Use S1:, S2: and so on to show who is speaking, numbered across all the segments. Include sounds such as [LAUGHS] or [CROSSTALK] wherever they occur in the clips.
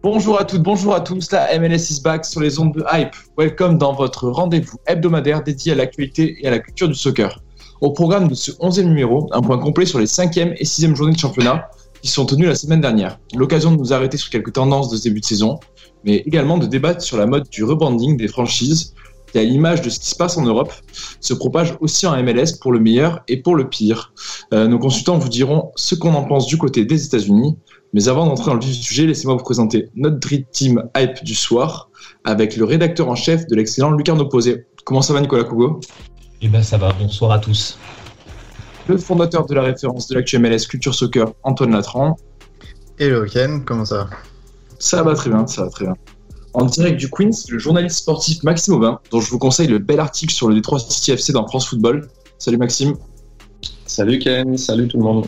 S1: Bonjour à toutes, bonjour à tous, la MLS is back sur les ondes de Hype. Welcome dans votre rendez-vous hebdomadaire dédié à l'actualité et à la culture du soccer. Au programme de ce 11e numéro, un point complet sur les 5e et 6e journées de championnat qui sont tenues la semaine dernière. L'occasion de nous arrêter sur quelques tendances de ce début de saison, mais également de débattre sur la mode du rebranding des franchises qui, à l'image de ce qui se passe en Europe, se propage aussi en MLS pour le meilleur et pour le pire. Euh, nos consultants vous diront ce qu'on en pense du côté des États-Unis, mais avant d'entrer dans le vif du sujet, laissez-moi vous présenter notre Dream Team Hype du soir avec le rédacteur en chef de l'excellent Lucarno Posé. Comment ça va Nicolas Cougo?
S2: Eh ben ça va, bonsoir à tous.
S1: Le fondateur de la référence de l'actu MLS Culture Soccer, Antoine Latran.
S3: Hello Ken, comment ça va?
S1: Ça va très bien, ça va très bien. En direct du Queens, le journaliste sportif Maxime Aubin, dont je vous conseille le bel article sur le Détroit City FC dans France Football. Salut Maxime.
S4: Salut Ken, salut tout le monde.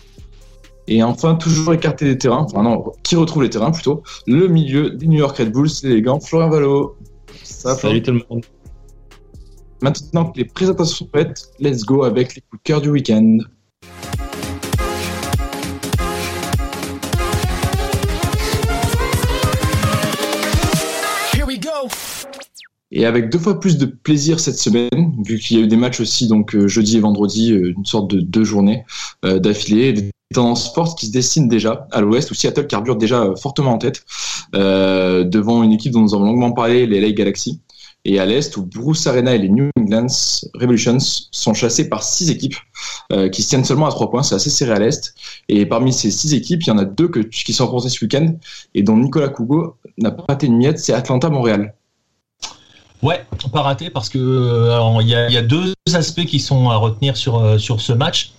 S1: Et enfin, toujours écarté des terrains, enfin non, qui retrouve les terrains plutôt, le milieu des New York Red Bulls, l'élégant Florian Valo.
S4: Salut tout le monde.
S1: Maintenant que les présentations sont prêtes, let's go avec les coups de cœur du week-end. Et avec deux fois plus de plaisir cette semaine, vu qu'il y a eu des matchs aussi, donc euh, jeudi et vendredi, euh, une sorte de deux journées euh, d'affilée, des tendances fortes qui se dessinent déjà à l'ouest, où Seattle carbure déjà fortement en tête, euh, devant une équipe dont nous avons longuement parlé, les LA Galaxy. Et à l'est, où Bruce Arena et les New England Revolutions sont chassés par six équipes euh, qui se tiennent seulement à trois points. C'est assez serré à l'est. Et parmi ces six équipes, il y en a deux qui sont rencontrées ce week-end et dont Nicolas Cougo n'a pas raté une miette, c'est Atlanta-Montréal.
S2: Ouais, pas raté parce que il y, a deux aspects qui sont à retenir sur, sur ce match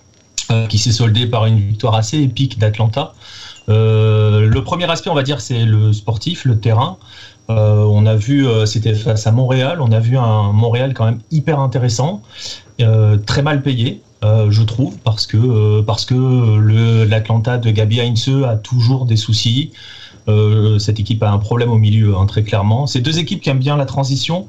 S2: euh, qui s'est soldé par une victoire assez épique d'Atlanta. Euh, le premier aspect, on va dire, c'est le sportif, le terrain. Euh, on a vu, c'était face à Montréal, on a vu un Montréal quand même hyper intéressant, très mal payé, je trouve, parce que parce que l'Atlanta de Gabi Heinze a toujours des soucis. Euh, cette équipe a un problème au milieu, hein, très clairement. C'est deux équipes qui aiment bien la transition.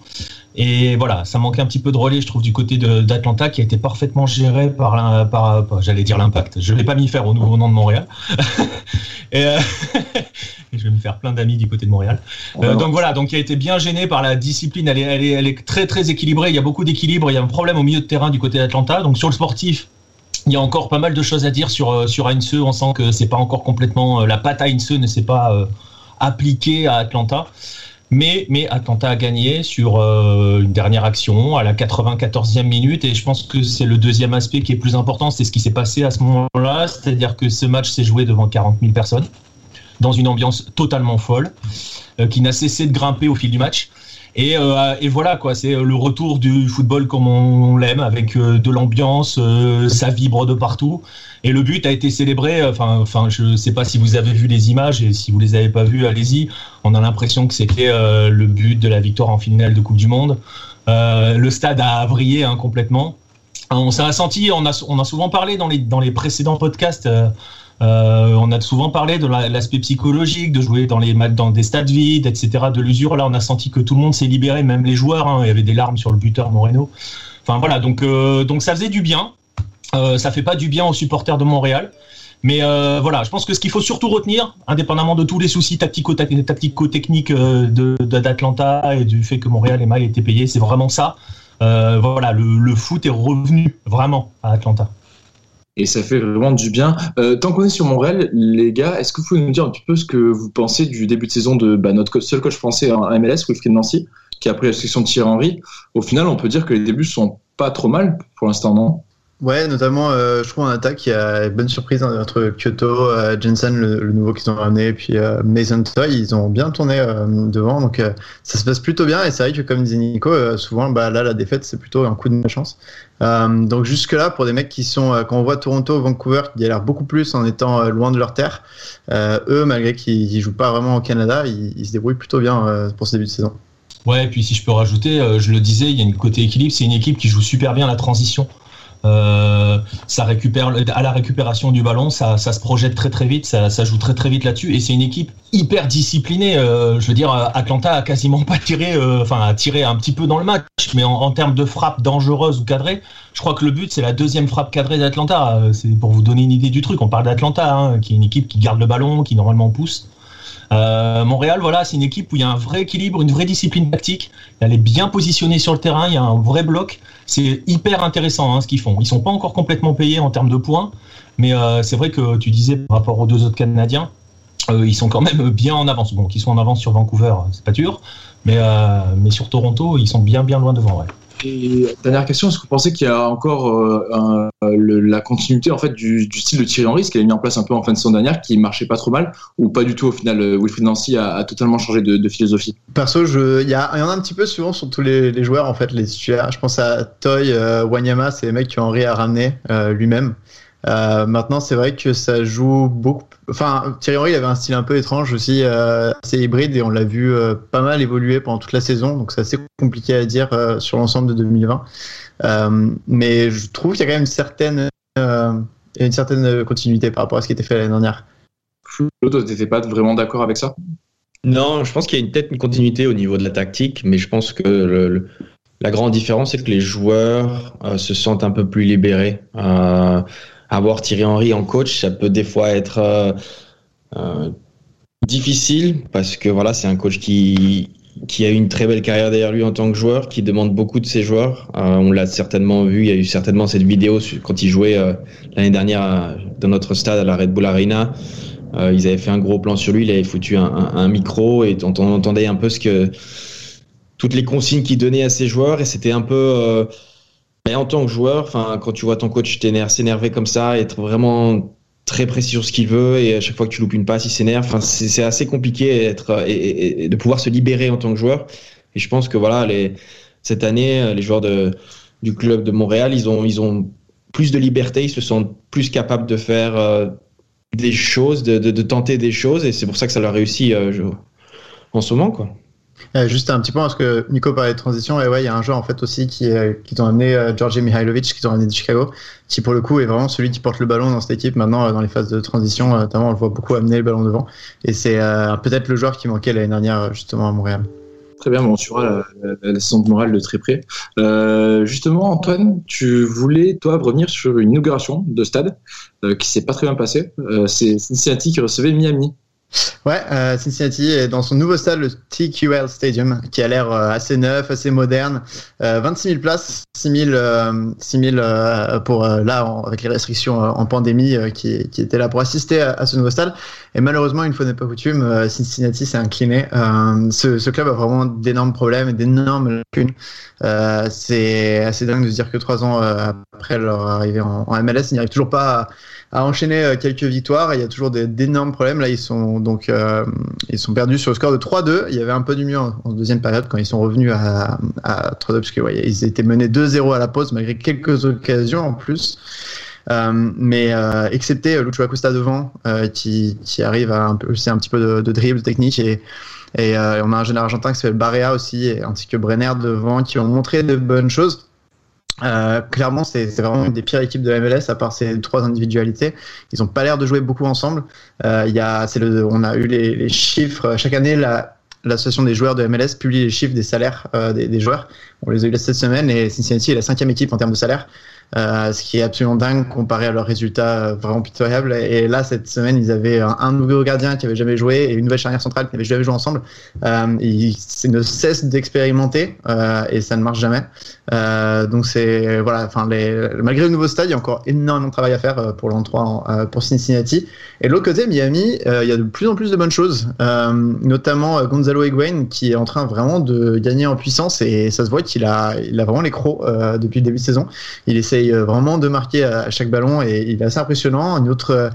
S2: Et voilà, ça manquait un petit peu de relais, je trouve, du côté d'Atlanta, qui a été parfaitement géré par, par, par j'allais dire l'impact. Je ne vais pas m'y faire au nouveau nom de Montréal. [LAUGHS] et, euh, [LAUGHS] je vais me faire plein d'amis du côté de Montréal. Euh, donc voilà, donc il a été bien gêné par la discipline. Elle est, elle est, elle est très très équilibrée. Il y a beaucoup d'équilibre. Il y a un problème au milieu de terrain du côté d'Atlanta. Donc sur le sportif, il y a encore pas mal de choses à dire sur sur Heinze. On sent que c'est pas encore complètement la patte Heinze ne s'est pas euh, appliquée à Atlanta. Mais, mais Atlanta a gagné sur euh, une dernière action à la 94e minute et je pense que c'est le deuxième aspect qui est plus important, c'est ce qui s'est passé à ce moment-là, c'est-à-dire que ce match s'est joué devant 40 000 personnes dans une ambiance totalement folle euh, qui n'a cessé de grimper au fil du match. Et, euh, et, voilà quoi, c'est le retour du football comme on, l'aime, avec euh, de l'ambiance, euh, ça vibre de partout. Et le but a été célébré. Enfin, enfin, je sais pas si vous avez vu les images et si vous les avez pas vues, allez-y. On a l'impression que c'était le but de la victoire en finale de Coupe du Monde. le stade a vrillé hein, complètement. On s'est senti, on a, on a souvent parlé dans les dans les précédents podcasts. Euh, on a souvent parlé de l'aspect psychologique, de jouer dans, des stades vides, etc., de l'usure. Là, on a senti que tout le monde s'est libéré, même les joueurs. Hein. il y avait des larmes sur le buteur Moreno. Enfin voilà, donc, euh, donc ça faisait du bien. Euh, ça fait pas du bien aux supporters de Montréal. Mais euh, voilà, je pense que ce qu'il faut surtout retenir, indépendamment de tous les soucis tactico-techniques d'Atlanta et du fait que Montréal ait mal été payé, c'est vraiment ça. voilà, le foot est revenu vraiment à Atlanta
S1: et ça fait vraiment du bien. Euh, tant qu'on est sur Montréal, les gars, est-ce que vous pouvez nous dire un petit peu ce que vous pensez du début de saison de bah, notre seul coach français en MLS, Wilfried Nancy, qui a pris la section de Thierry Henry. Au final, on peut dire que les débuts sont pas trop mal pour l'instant, non?
S3: Ouais, notamment, euh, je trouve en attaque, il y a une bonne surprise hein, entre Kyoto, euh, Jensen, le, nouveau qu'ils ont ramené, puis euh, Mason Toy, ils ont bien tourné devant, donc ça se passe plutôt bien. Et c'est vrai que, comme disait Nico, souvent, bah, là, la défaite, c'est plutôt un coup de chance. donc, jusque-là, pour des mecs qui sont, quand on voit Toronto, Vancouver, qui l'air beaucoup plus en étant loin de leur terre, eux, malgré qu'ils jouent pas vraiment au Canada, ils, ils se débrouillent plutôt bien pour ce début de saison.
S2: Ouais, et puis si je peux rajouter, je le disais, il y a une côté équilibre, c'est une équipe qui joue super bien la transition. Euh, ça récupère à la récupération du ballon, ça, se projette très très vite, ça, ça joue très très vite là-dessus, et c'est une équipe hyper disciplinée. Euh, je veux dire, Atlanta a quasiment pas tiré, euh, enfin a tiré un petit peu dans le match, mais en, termes de frappe dangereuse ou cadrée, je crois que le but c'est la deuxième frappe cadrée d'Atlanta. Euh, c'est pour vous donner une idée du truc. On parle d'Atlanta, hein, qui est une équipe qui garde le ballon, qui normalement pousse. Euh, Montréal, voilà, c'est une équipe où il y a un vrai équilibre, une vraie discipline tactique. Elle est bien positionnée sur le terrain, il y a un vrai bloc. C'est hyper intéressant hein, ce qu'ils font. Ils sont pas encore complètement payés en termes de points, mais euh, c'est vrai que tu disais par rapport aux deux autres Canadiens, euh, ils sont quand même bien en avance. Bon, qu'ils sont en avance sur Vancouver, c'est pas dur, mais, mais sur Toronto, ils sont bien bien loin devant. Ouais.
S1: Et dernière question, est-ce que vous pensez qu'il y a encore euh, la continuité en fait du, style de Thierry Henry, ce qu'il a mis en place un peu en fin de saison dernière, qui marchait pas trop mal, ou pas du tout au final euh, Wilfried Nancy a, totalement changé de, philosophie?
S3: Perso, il y, en a un petit peu souvent sur tous les, joueurs en fait, les titulaires. Je pense à Toy, euh, Wanyama, c'est les mecs que Henry a ramené lui-même. Euh, maintenant, c'est vrai que ça joue beaucoup. Enfin, Thierry Henry, il avait un style un peu étrange aussi, euh, assez hybride, et on l'a vu euh, pas mal évoluer pendant toute la saison, donc c'est assez compliqué à dire euh, sur l'ensemble de 2020. Euh, mais je trouve qu'il y a quand même une certaine, une certaine continuité par rapport à ce qui était fait l'année dernière.
S1: Toi, t'étais pas vraiment d'accord avec ça?
S4: Non, je pense qu'il y a peut-être une continuité au niveau de la tactique, mais je pense que le, la grande différence, c'est que les joueurs se sentent un peu plus libérés. Euh, avoir Thierry Henry en coach, ça peut des fois être euh, euh, difficile parce que voilà, c'est un coach qui qui a eu une très belle carrière derrière lui en tant que joueur, qui demande beaucoup de ses joueurs. Euh, on l'a certainement vu, il y a eu certainement cette vidéo quand il jouait l'année dernière dans notre stade à la Red Bull Arena. ils avaient fait un gros plan sur lui, il avait foutu un, micro et on, on, entendait un peu ce que toutes les consignes qu'il donnait à ses joueurs et c'était un peu mais en tant que joueur, enfin, quand tu vois ton coach s'énerver comme ça, être vraiment très précis sur ce qu'il veut et à chaque fois que tu loupes une passe, il s'énerve. Enfin, c'est assez compliqué être, et, de pouvoir se libérer en tant que joueur. Et je pense que voilà, cette année, les joueurs du club de Montréal, ils ont, plus de liberté, ils se sentent plus capables de faire euh, des choses, de, tenter des choses, et c'est pour ça que ça leur réussit euh, en ce moment, quoi.
S3: Euh, juste un petit point, parce que Nico parlait de transition, et ouais, il y a un joueur en fait aussi qui, qui t'ont amené, euh, Georgi Mihailovic, qui t'ont amené de Chicago, qui pour le coup est vraiment celui qui porte le ballon dans cette équipe maintenant euh, dans les phases de transition, notamment on le voit beaucoup amener le ballon devant, et c'est peut-être le joueur qui manquait l'année dernière justement à Montréal.
S1: Très bien, on suivra la, saison de Montréal de très près. justement, Antoine, tu voulais, toi, revenir sur une inauguration de stade qui s'est pas très bien passée. c'est Cincinnati qui recevait Miami.
S3: Ouais, euh, Cincinnati est dans son nouveau stade, le TQL Stadium, qui a l'air euh, assez neuf, assez moderne. Euh, 26 000 places, 6 000, 6 000 pour là, avec les restrictions en pandémie qui, qui étaient là pour assister à, ce nouveau stade. Et malheureusement, une fois n'est pas coutume, Cincinnati s'est incliné. Ce, ce, club a vraiment d'énormes problèmes et d'énormes lacunes. C'est assez dingue de se dire que trois ans après leur arrivée en, MLS, ils n'y arrivent toujours pas à euh, quelques victoires. il y a toujours d'énormes problèmes. Là, ils sont donc euh, ils sont perdus sur le score de 3-2. Il y avait un peu du mieux en, deuxième période quand ils sont revenus à, à 3-2 parce ouais, étaient menés 2-0 à la pause malgré quelques occasions en plus. Euh, mais euh, excepté Lucho Acosta devant euh, qui, qui arrive à un peu, c'est un petit peu de, de dribble technique et et on a un jeune argentin qui s'appelle Barea aussi ainsi que Brenner devant qui ont montré de bonnes choses. Euh, clairement, c'est vraiment une des pires équipes de la MLS à part ces trois individualités. Ils n'ont pas l'air de jouer beaucoup ensemble. Euh, y a, le, on a eu les, les, chiffres. Chaque année, l'association des joueurs de MLS publie les chiffres des salaires euh, des, des, joueurs. On les a eu cette semaine et Cincinnati est la cinquième équipe en termes de salaire. Ce qui est absolument dingue comparé à leurs résultats vraiment pitoyables. Et là, cette semaine, ils avaient un, nouveau gardien qui avait jamais joué et une nouvelle charnière centrale qui n'avait jamais joué ensemble. ils ne cessent d'expérimenter et ça ne marche jamais. donc c'est voilà, enfin malgré le nouveau stade, il y a encore énormément de travail à faire pour l'an 3 pour Cincinnati. Et de l'autre côté, Miami, il y a de plus en plus de bonnes choses, notamment Gonzalo Higuain qui est en train vraiment de gagner en puissance et ça se voit qu'il a, il a vraiment les crocs euh, depuis le début de saison. Il essaye euh, vraiment de marquer à, chaque ballon et il est assez impressionnant. Une autre, euh,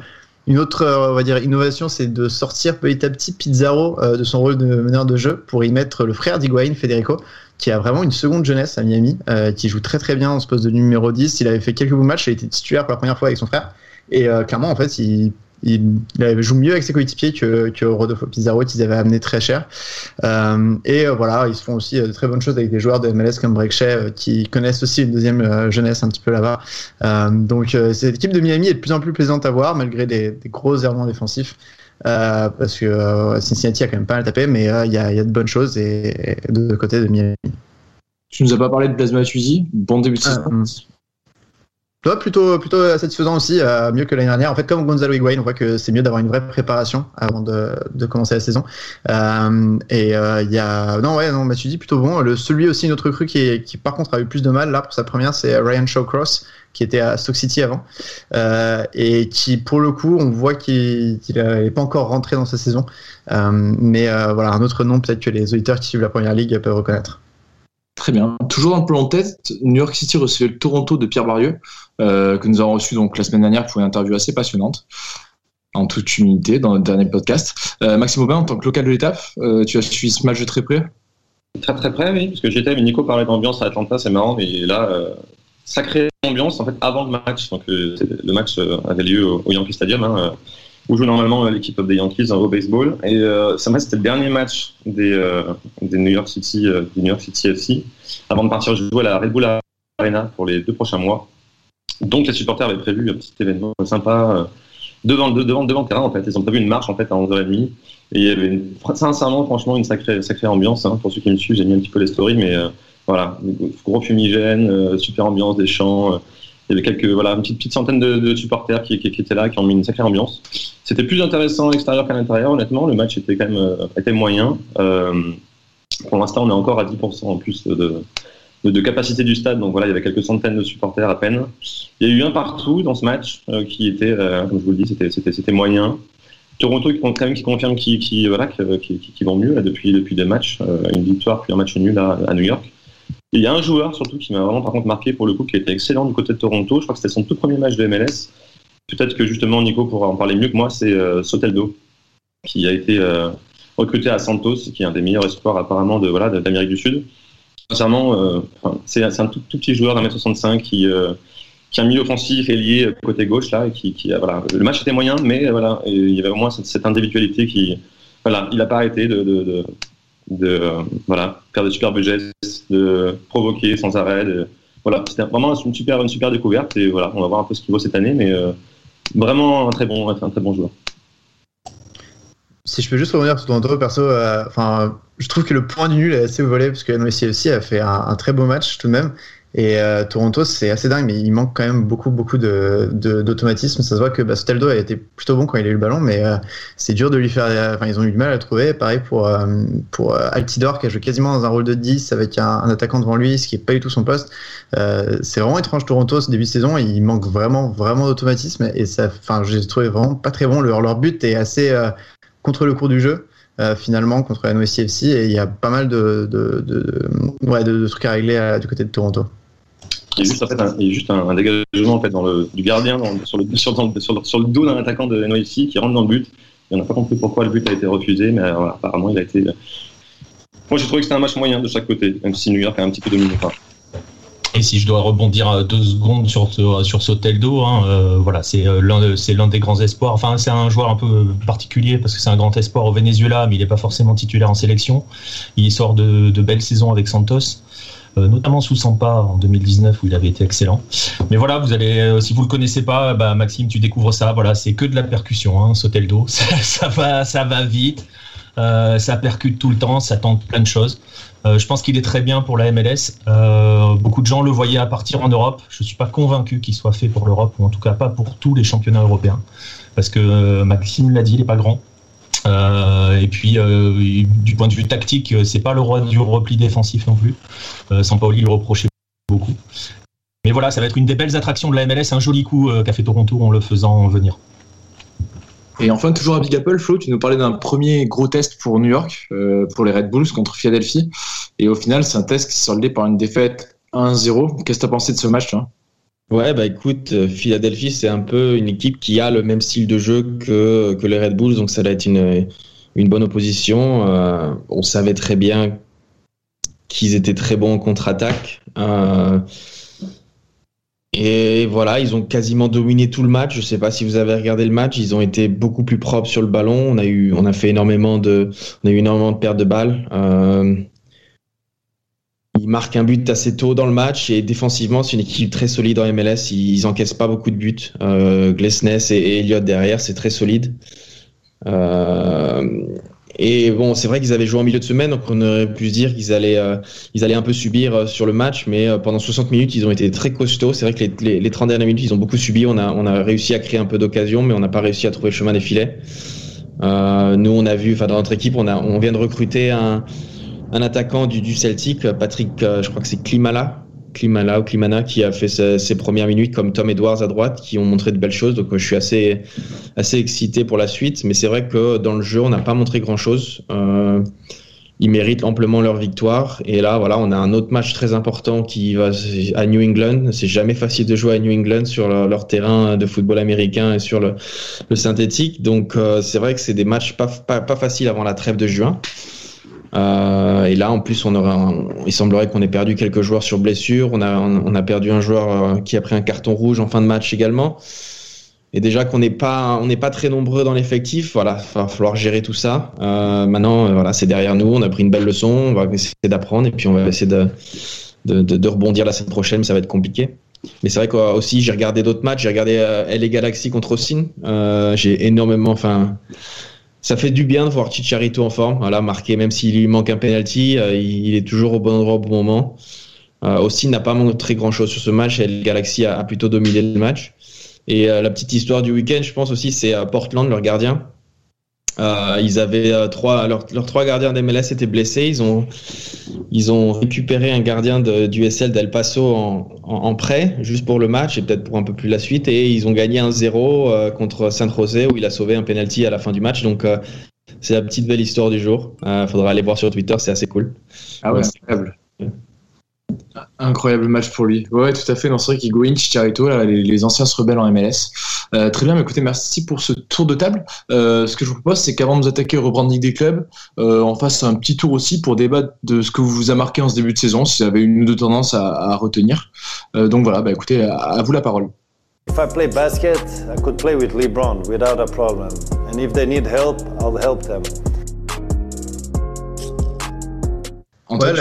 S3: une autre on va dire, innovation, c'est de sortir petit à petit Pizarro de son rôle de meneur de jeu pour y mettre le frère d'Higuain, Federico, qui a vraiment une seconde jeunesse à Miami, qui joue très très bien en ce poste de numéro 10. Il avait fait quelques bons matchs, il été titulaire pour la première fois avec son frère. Et clairement, en fait, il il, joue mieux avec ses coéquipiers que, que Rodolfo Pizarro qu'ils avaient amené très cher. Euh, et euh, voilà, ils font aussi euh, de très bonnes choses avec des joueurs de MLS comme Break qui connaissent aussi une deuxième jeunesse un petit peu là-bas. donc cette équipe de Miami est de plus en plus plaisante à voir malgré des, des gros errements défensifs. parce que Cincinnati a quand même pas mal tapé, mais il y, a, y, a, de bonnes choses et, de, côté de Miami.
S1: Tu nous as pas parlé de Blasma Tuizi, bon début de saison
S3: plutôt, plutôt satisfaisant aussi, euh, mieux que l'année dernière. En fait, comme Gonzalo Higuain, on voit que c'est mieux d'avoir une vraie préparation avant de, de commencer la saison. Euh, et euh, il y a, non, ouais, non, tu dis plutôt bon. Le, celui aussi, notre recrue qui, qui, par contre, a eu plus de mal là pour sa première, c'est Ryan Shawcross, qui était à Stoke City avant, et qui, pour le coup, on voit qu'il n'est pas encore rentré dans sa saison. mais voilà, un autre nom peut-être que les auditeurs qui suivent la première ligue peuvent reconnaître.
S1: Très bien. Toujours un peu en tête, New York City recevait le Toronto de Pierre Barieux, euh, que nous avons reçu donc la semaine dernière pour une interview assez passionnante, en toute humilité, dans le dernier podcast. Euh, Maxime Aubin, en tant que local de l'étape, euh, tu as suivi ce match de très près?
S5: Très très près, oui, parce que j'étais avec Nico parlait d'ambiance à Atlanta, c'est marrant, mais là, sacrée ambiance en fait avant le match. Donc le match avait lieu au, Yankee Stadium. Hein, où joue normalement l'équipe des Yankees au baseball. Et euh, ça c'était le dernier match des, euh, des New York City, euh, du New York City FC, avant de partir jouer à la Red Bull Arena pour les deux prochains mois. Donc les supporters avaient prévu un petit événement sympa devant, devant, devant le terrain en fait. Ils ont prévu une marche en fait à 11h30. Et il y avait sincèrement, franchement, une sacrée, sacrée ambiance. Hein. Pour ceux qui me suivent, j'ai mis un petit peu les stories, mais voilà, gros fumigène, super ambiance, des chants il y avait quelques, voilà, une petite, petite centaine de, supporters qui, étaient là, qui ont mis une sacrée ambiance. C'était plus intéressant à l'extérieur qu'à l'intérieur, honnêtement. Le match était quand même euh, était moyen. Euh, pour l'instant, on est encore à 10% en plus de, de, capacité du stade. Donc voilà, il y avait quelques centaines de supporters à peine. Il y a eu un partout dans ce match euh, qui était, comme je vous le dis, c'était, c'était, moyen. Toronto qui, quand même, qui confirme qui, voilà, qui, vont mieux depuis, depuis deux matchs, une victoire puis un match nul à New York il y a un joueur surtout qui m'a vraiment par contre marqué pour le coup, qui était excellent du côté de Toronto. Je crois que c'était son tout premier match de MLS. Peut-être que justement Nico pourra en parler mieux que moi. C'est euh, Soteldo qui a été euh, recruté à Santos, qui est un des meilleurs espoirs apparemment de voilà d'Amérique du Sud. Sincèrement, euh, c'est un tout, petit joueur d'un mètre 65 qui qui a un milieu offensif et lié côté gauche là et qui, voilà le match était moyen mais voilà il y avait au moins cette, individualité qui voilà il n'a pas arrêté de euh, voilà, faire des super gestes, de provoquer sans arrêt. voilà, c'était vraiment une super, une super découverte et voilà, on va voir un peu ce qu'il vaut cette année, mais euh, vraiment un très bon, un très bon joueur.
S3: Si je peux juste revenir sur ton intro perso, euh, je trouve que le point du nul est assez volé parce que aussi a fait un, très beau match tout de même. Et euh, Toronto, c'est assez dingue, mais il manque quand même beaucoup, beaucoup d'automatisme. Ça se voit que bah, a été plutôt bon quand il a eu le ballon, mais euh, c'est dur de lui faire. Enfin, ils ont eu du mal à le trouver. Pareil pour, euh, Altidor, qui a joué quasiment dans un rôle de 10 avec un, attaquant devant lui, ce qui n'est pas du tout son poste. c'est vraiment étrange Toronto ce début de saison. Il manque vraiment, vraiment d'automatisme. Et ça, enfin, j'ai trouvé vraiment pas très bon. Leur, but est assez contre le cours du jeu. finalement contre la NYCFC et il y a pas mal de trucs à régler du côté de Toronto.
S5: Il y a juste, en fait, un, il y a juste un, dégagement en fait, dans le, du gardien dans, sur, le, sur, sur, sur, le dos d'un attaquant de NYC qui rentre dans le but. Et on n'a pas compris pourquoi le but a été refusé, mais euh, apparemment il a été. Euh, moi j'ai trouvé que c'était un match moyen de chaque côté, même si New York a un petit peu dominé.
S2: Et si je dois rebondir euh, deux secondes sur sur Soteldo, hein, euh, voilà, c'est l'un c'est l'un des grands espoirs. Enfin, c'est un joueur un peu particulier parce que c'est un grand espoir au Venezuela, mais il n'est pas forcément titulaire en sélection. Il sort de, de belles saisons avec Santos. Euh, notamment sous Sampa en 2019 où il avait été excellent. Mais voilà, vous allez, euh, si vous le connaissez pas, bah, Maxime, tu découvres ça. Voilà, c'est que de la percussion, hein, Soteldo. [LAUGHS] Ça, ça, va, ça va vite. ça percute tout le temps, ça tente plein de choses. je pense qu'il est très bien pour la MLS. beaucoup de gens le voyaient à partir en Europe. Je ne suis pas convaincu qu'il soit fait pour l'Europe, ou en tout cas pas pour tous les championnats européens. Parce que Maxime l'a dit, il n'est pas grand. Et puis, du point de vue tactique, c'est pas le roi du repli défensif non plus. Sampaoli le reprochait beaucoup. Mais voilà, ça va être une des belles attractions de la MLS, un joli coup qu'a fait Toronto en le faisant venir.
S1: Et enfin, toujours à Big Apple, Flo, tu nous parlais d'un premier gros test pour New York, euh, pour les Red Bulls contre Philadelphie. Et au final, c'est un test qui s'est soldé par une défaite 1-0. Qu'est-ce que tu as pensé de ce match,
S4: Ouais, bah écoute, euh, Philadelphie, c'est un peu une équipe qui a le même style de jeu que, les Red Bulls, donc ça va être une, une bonne opposition. Euh, on savait très bien qu'ils étaient très bons en contre-attaque. Et voilà, ils ont quasiment dominé tout le match. Je ne sais pas si vous avez regardé le match. Ils ont été beaucoup plus propres sur le ballon. On a eu, fait énormément de, on a eu énormément de pertes de balles. Euh, ils marquent un but assez tôt dans le match et défensivement, c'est une équipe très solide en MLS. Ils, encaissent pas beaucoup de buts. Euh, Glesness et, Elliott derrière, c'est très solide. Euh, et bon, c'est vrai qu'ils avaient joué en milieu de semaine, donc on aurait pu se dire qu'ils allaient, euh, ils allaient un peu subir euh, sur le match, mais euh, pendant 60 minutes, ils ont été très costauds. C'est vrai que les, les, 30 dernières minutes, ils ont beaucoup subi. On a, on a réussi à créer un peu d'occasion, mais on n'a pas réussi à trouver le chemin des filets. nous, on a vu, enfin dans notre équipe, on, a, on vient de recruter un, un attaquant du, du Celtic, Patrick, je crois que c'est Klimala, Klimala ou Klimana qui a fait ses, premières minutes comme Tom Edwards à droite qui ont montré de belles choses. Donc je suis assez, assez excité pour la suite. Mais c'est vrai que dans le jeu, on n'a pas montré grand-chose. Euh, ils méritent amplement leur victoire. Et là, voilà, on a un autre match très important qui va à New England. C'est jamais facile de jouer à New England sur leur, terrain de football américain et sur le, synthétique. Donc euh, c'est vrai que c'est des matchs pas, pas, pas faciles avant la trêve de juin. Euh, et là, en plus, on aura, il semblerait qu'on ait perdu quelques joueurs sur blessure. On a, on a perdu un joueur euh, qui a pris un carton rouge en fin de match également. Et déjà qu'on n'est pas, on n'est pas très nombreux dans l'effectif. Voilà, il va falloir gérer tout ça. Euh, maintenant, voilà, c'est derrière nous. On a pris une belle leçon. On va essayer d'apprendre et puis on va essayer de, de, de, rebondir la semaine prochaine. Mais ça va être compliqué. Mais c'est vrai qu'aussi, j'ai regardé d'autres matchs. J'ai regardé LA Galaxy contre Austin. j'ai énormément, enfin ça fait du bien de voir Chicharito en forme, voilà, marqué, même s'il lui manque un penalty, euh, il est toujours au bon endroit au bon moment. Euh, aussi n'a pas montré grand chose sur ce match et le Galaxy a, plutôt dominé le match. Et euh, la petite histoire du week-end, je pense aussi, c'est Portland, leur gardien. Euh, ils avaient euh, trois, leurs trois gardiens d'MLS étaient blessés. Ils ont, ils ont récupéré un gardien de, du SL d'El Paso en, en, prêt, juste pour le match et peut-être pour un peu plus la suite. Et ils ont gagné un 0 euh, contre Saint José où il a sauvé un penalty à la fin du match. Donc c'est la petite belle histoire du jour. Il faudra aller voir sur Twitter, c'est assez cool.
S1: Ah ouais, c'est incroyable. Incroyable match pour lui. Ouais, tout à fait. C'est vrai qu'Higuain, Chicharito, là, les, anciens se rebellent en MLS. Euh, très bien, mais écoutez, merci pour ce tour de table. Euh, ce que je vous propose, c'est qu'avant de nous attaquer au rebranding des clubs, euh, on fasse un petit tour aussi pour débattre de ce que vous a marqué en ce début de saison, si vous avez une ou deux tendances à, retenir. Donc voilà, bah, écoutez, à, à, vous la parole.
S6: If I play basket, I could play with LeBron without a problem. And if they need help, I'll help them.
S3: Ouais,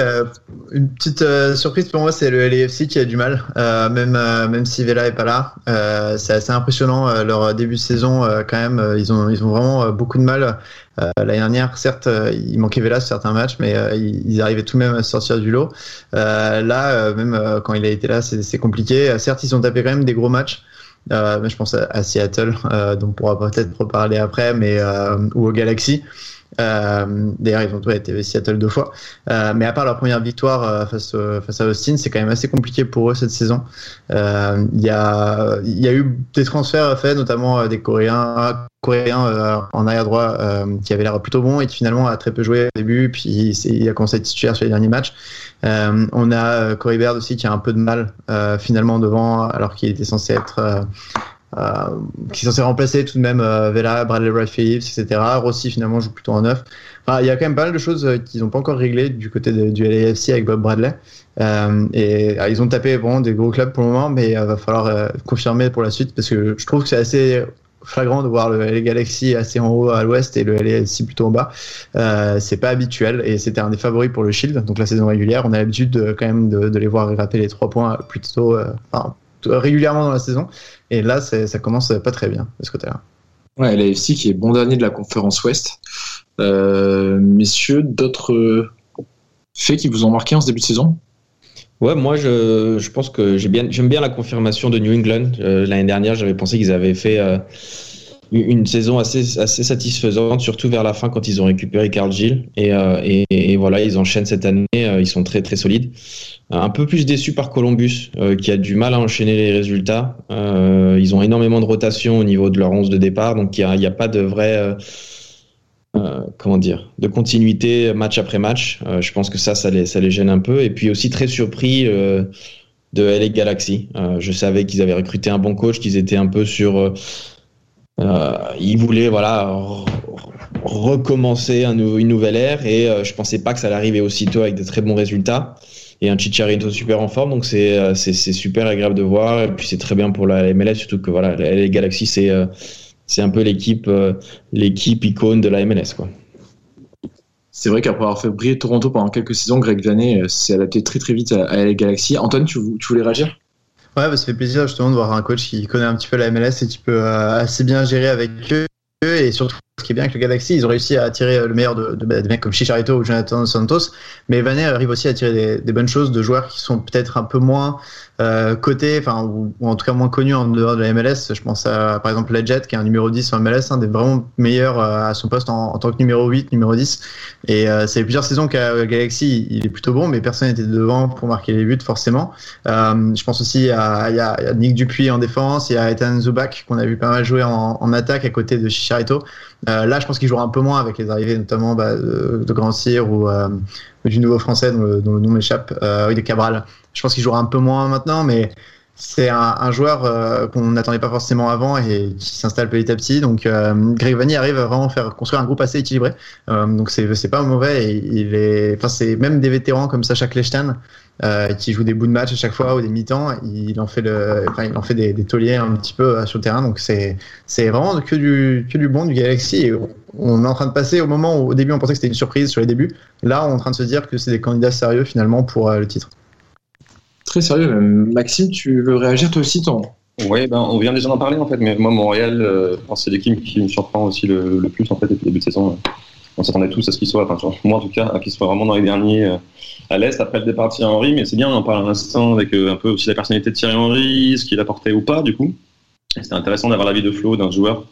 S3: une petite euh, surprise pour moi, c'est le LAFC qui a du mal, euh, même euh, même si Vela est pas là. Euh, c'est assez impressionnant leur début de saison quand même. ils ont ils ont vraiment beaucoup de mal. L'année dernière, certes, il manquait Vela sur certains matchs, mais ils, arrivaient tout de même à sortir du lot. là, même quand il a été là, c'est compliqué. Certes, ils ont tapé quand même des gros matchs. mais je pense à, à Seattle, dont on pourra peut-être reparler après, mais ou au Galaxy. Euh, D'ailleurs, ils ont été Seattle deux fois. Euh, mais à part leur première victoire euh, face, à Austin, c'est quand même assez compliqué pour eux cette saison. Euh, il y, a, eu des transferts faits, notamment des Coréens, en arrière droit qui avaient l'air plutôt bons et qui finalement a très peu joué au début. Puis il a commencé à être titulaire sur les derniers matchs. on a Corey Baird aussi qui a un peu de mal finalement devant, alors qu'il était censé être euh, qui sont censé remplacer tout de même euh, Vela, Bradley Wright Phillips, etc. Rossi finalement joue plutôt en neuf. Il y a quand même pas mal de choses euh, qu'ils n'ont pas encore réglées du côté du LAFC avec Bob Bradley. Et ils ont tapé bon, des gros clubs pour le moment, mais il va falloir confirmer pour la suite parce que je trouve que c'est assez flagrant de voir le LA Galaxy assez en haut à l'ouest et le LAFC plutôt en bas. C'est pas habituel et c'était un des favoris pour le Shield, donc la saison régulière. On a l'habitude quand même de, les voir gratter les trois points plutôt, régulièrement dans la saison. Et là, ça commence pas très bien de ce côté-là.
S1: Ouais, l'AFC qui est bon dernier de la conférence Ouest. messieurs, d'autres faits qui vous ont marqué en ce début de saison?
S4: Ouais, moi je, je pense que j'ai bien, j'aime bien la confirmation de New England. L'année dernière, j'avais pensé qu'ils avaient fait une saison assez, satisfaisante, surtout vers la fin quand ils ont récupéré Carl Gill. Et, euh, et, voilà, ils enchaînent cette année, euh, ils sont très très solides. Un peu plus déçu par Columbus, euh, qui a du mal à enchaîner les résultats. ils ont énormément de rotation au niveau de leur 11 de départ, donc il n'y a, pas de vrai. comment dire, de continuité match après match. je pense que ça, ça les, gêne un peu. Et puis aussi très surpris de LA Galaxy. je savais qu'ils avaient recruté un bon coach, qu'ils étaient un peu sur euh, il voulait voilà recommencer un une nouvelle ère et euh, je pensais pas que ça allait arriver aussitôt avec de très bons résultats et un Chicharito super en forme donc c'est euh, c'est super agréable de voir et puis c'est très bien pour la MLS surtout que voilà les Galaxy c'est c'est un peu l'équipe l'équipe icône de la MLS quoi.
S1: C'est vrai qu'après avoir fait briller Toronto pendant quelques saisons, Greg Vianney s'est adapté très très vite à, la Galaxy. Antoine, tu voulais réagir?
S3: Ouais, bah, ça fait plaisir justement de voir un coach qui connaît un petit peu la MLS et qui peut euh, assez bien gérer avec eux. Et surtout, ce qui est bien avec le Galaxy, ils ont réussi à attirer le meilleur de, de, bah, des mecs comme Chicharito ou Jonathan Santos. Mais Vanet arrive aussi à tirer des, des, bonnes choses de joueurs qui sont peut-être un peu moins euh, cotés, enfin, ou, en tout cas moins connus en dehors de la MLS. Je pense à, par exemple, Ledjet, qui est un numéro 10 en MLS, un des vraiment meilleurs euh, à son poste en, en, tant que numéro 8, numéro 10. Et euh, fait plusieurs saisons qu'à Galaxy, il est plutôt bon, mais personne n'était devant pour marquer les buts, forcément. Euh, je pense aussi à, Nick Dupuis en défense, il y a Ethan Zubac, qu'on a vu pas mal jouer en, en attaque à côté de Chicharito. Euh, là, je pense qu'il jouera un peu moins avec les arrivées notamment bah, de, de, Grand Cyr ou, euh, du nouveau français dont le, nom m'échappe, euh, oui, de Cabral. Je pense qu'il jouera un peu moins maintenant, mais c'est un, joueur qu'on n'attendait pas forcément avant et qui s'installe petit à petit. Donc, euh, Greg Vanny arrive à vraiment faire construire un groupe assez équilibré. Euh, donc, c'est pas mauvais. Et il est, enfin, c'est même des vétérans comme Sacha Kleshtan euh, qui joue des bouts de match à chaque fois ou des mi-temps. Il en fait le, enfin, il en fait des, des tauliers un petit peu sur le terrain. Donc, c'est vraiment que du que du bon du Galaxy. Et on est en train de passer au moment où au début on pensait que c'était une surprise sur les débuts. Là, on est en train de se dire que c'est des candidats sérieux finalement pour le titre
S1: très sérieux. Maxime, tu veux réagir toi aussi ton...
S5: Oui, ben, on vient déjà d'en parler en fait, mais moi Montréal, euh, c'est l'équipe qui me surprend aussi le, le, plus en fait depuis le début de saison. On s'attendait tous à ce qu'il soit, enfin moi en tout cas, à qu'il soit vraiment dans les derniers euh, à l'Est après le départ de Thierry Henry, mais c'est bien, on en parle un instant avec euh, un peu aussi la personnalité de Thierry Henry, ce qu'il apportait ou pas du coup. C'était intéressant d'avoir l'avis de Flo d'un joueur.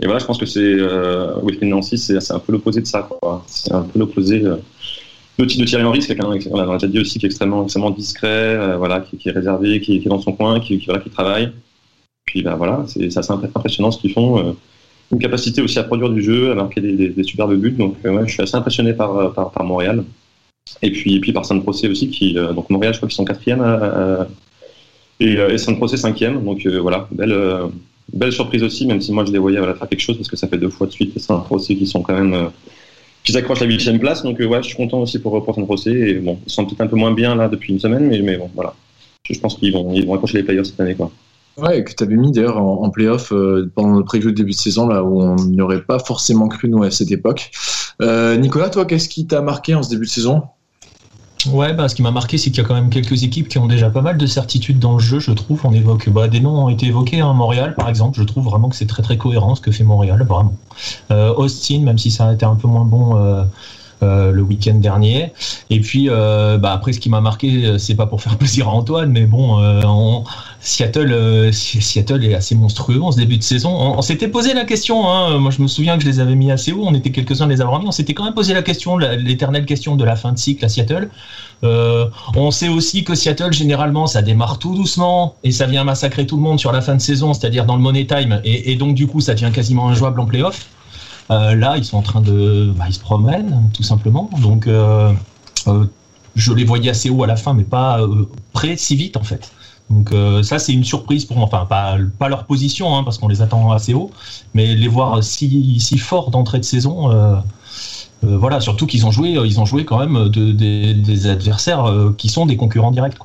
S5: Et voilà, je pense que c'est euh, Wilfried Nancy, c'est un peu l'opposé de ça. C'est un peu l'opposé. Euh, le titre de Thierry Henry, c'est quelqu'un, on a déjà dit aussi, qui est extrêmement, discret, voilà, qui, est réservé, qui, qui, est dans son coin, qui, qui, voilà, qui travaille. Puis ben, voilà, c'est assez impressionnant ce qu'ils font. Une capacité aussi à produire du jeu, à marquer des, superbes buts. Donc euh, ouais, je suis assez impressionné par, euh, par, par, Montréal. Et puis, et puis par San Procé aussi, qui, euh, donc Montréal, je crois qu'ils sont quatrième et, et San Procé cinquième. Donc voilà, belle, belle surprise aussi, même si moi je les voyais voilà, faire quelque chose, parce que ça fait deux fois de suite San Procé qui sont quand même qui s'accrochent la huitième place. Donc, ouais, je suis content aussi pour, procès. Et bon, ils sont peut-être un peu moins bien là depuis une semaine, mais, mais bon, voilà. Je, je pense qu'ils vont, ils vont accrocher les players cette année, quoi.
S1: Ouais, que tu avais mis d'ailleurs en, playoff euh, pendant le preview de début de saison, là où on n'y aurait pas forcément cru, nous, à cette époque. Euh, Nicolas, toi, qu'est-ce qui t'a marqué en ce début de saison?
S2: Ouais, bah, ce qui m'a marqué, c'est qu'il y a quand même quelques équipes qui ont déjà pas mal de certitudes dans le jeu, je trouve. On évoque, bah, des noms ont été évoqués, hein, Montréal, par exemple. Je trouve vraiment que c'est très très cohérent ce que fait Montréal, vraiment. Euh, Austin, même si ça a été un peu moins bon. Euh, euh, le week-end dernier. Et puis, euh, bah, après, ce qui m'a marqué, c'est pas pour faire [LAUGHS] plaisir à Antoine, mais bon, euh, on, Seattle, Seattle est assez monstrueux en ce début de saison. On, s'était posé la question, hein, moi je me souviens que je les avais mis assez haut, on était quelques-uns les avoir mis, on s'était quand même posé la question, l'éternelle question de la fin de cycle à Seattle. Euh, on sait aussi que Seattle, généralement, ça démarre tout doucement et ça vient massacrer tout le monde sur la fin de saison, c'est-à-dire dans le money time, et, et, donc du coup, ça devient quasiment injouable en playoff. Euh, là, ils sont en train de, bah, ils se promènent tout simplement. Donc, euh, euh, je les voyais assez haut à la fin, mais pas près si vite en fait. Donc ça, c'est une surprise pour moi. Enfin, pas, leur position, hein, parce qu'on les attend assez haut, mais les voir si, si forts d'entrée de saison. Voilà, surtout qu'ils ont joué, ils ont joué quand même de, de, des adversaires qui sont des concurrents directs.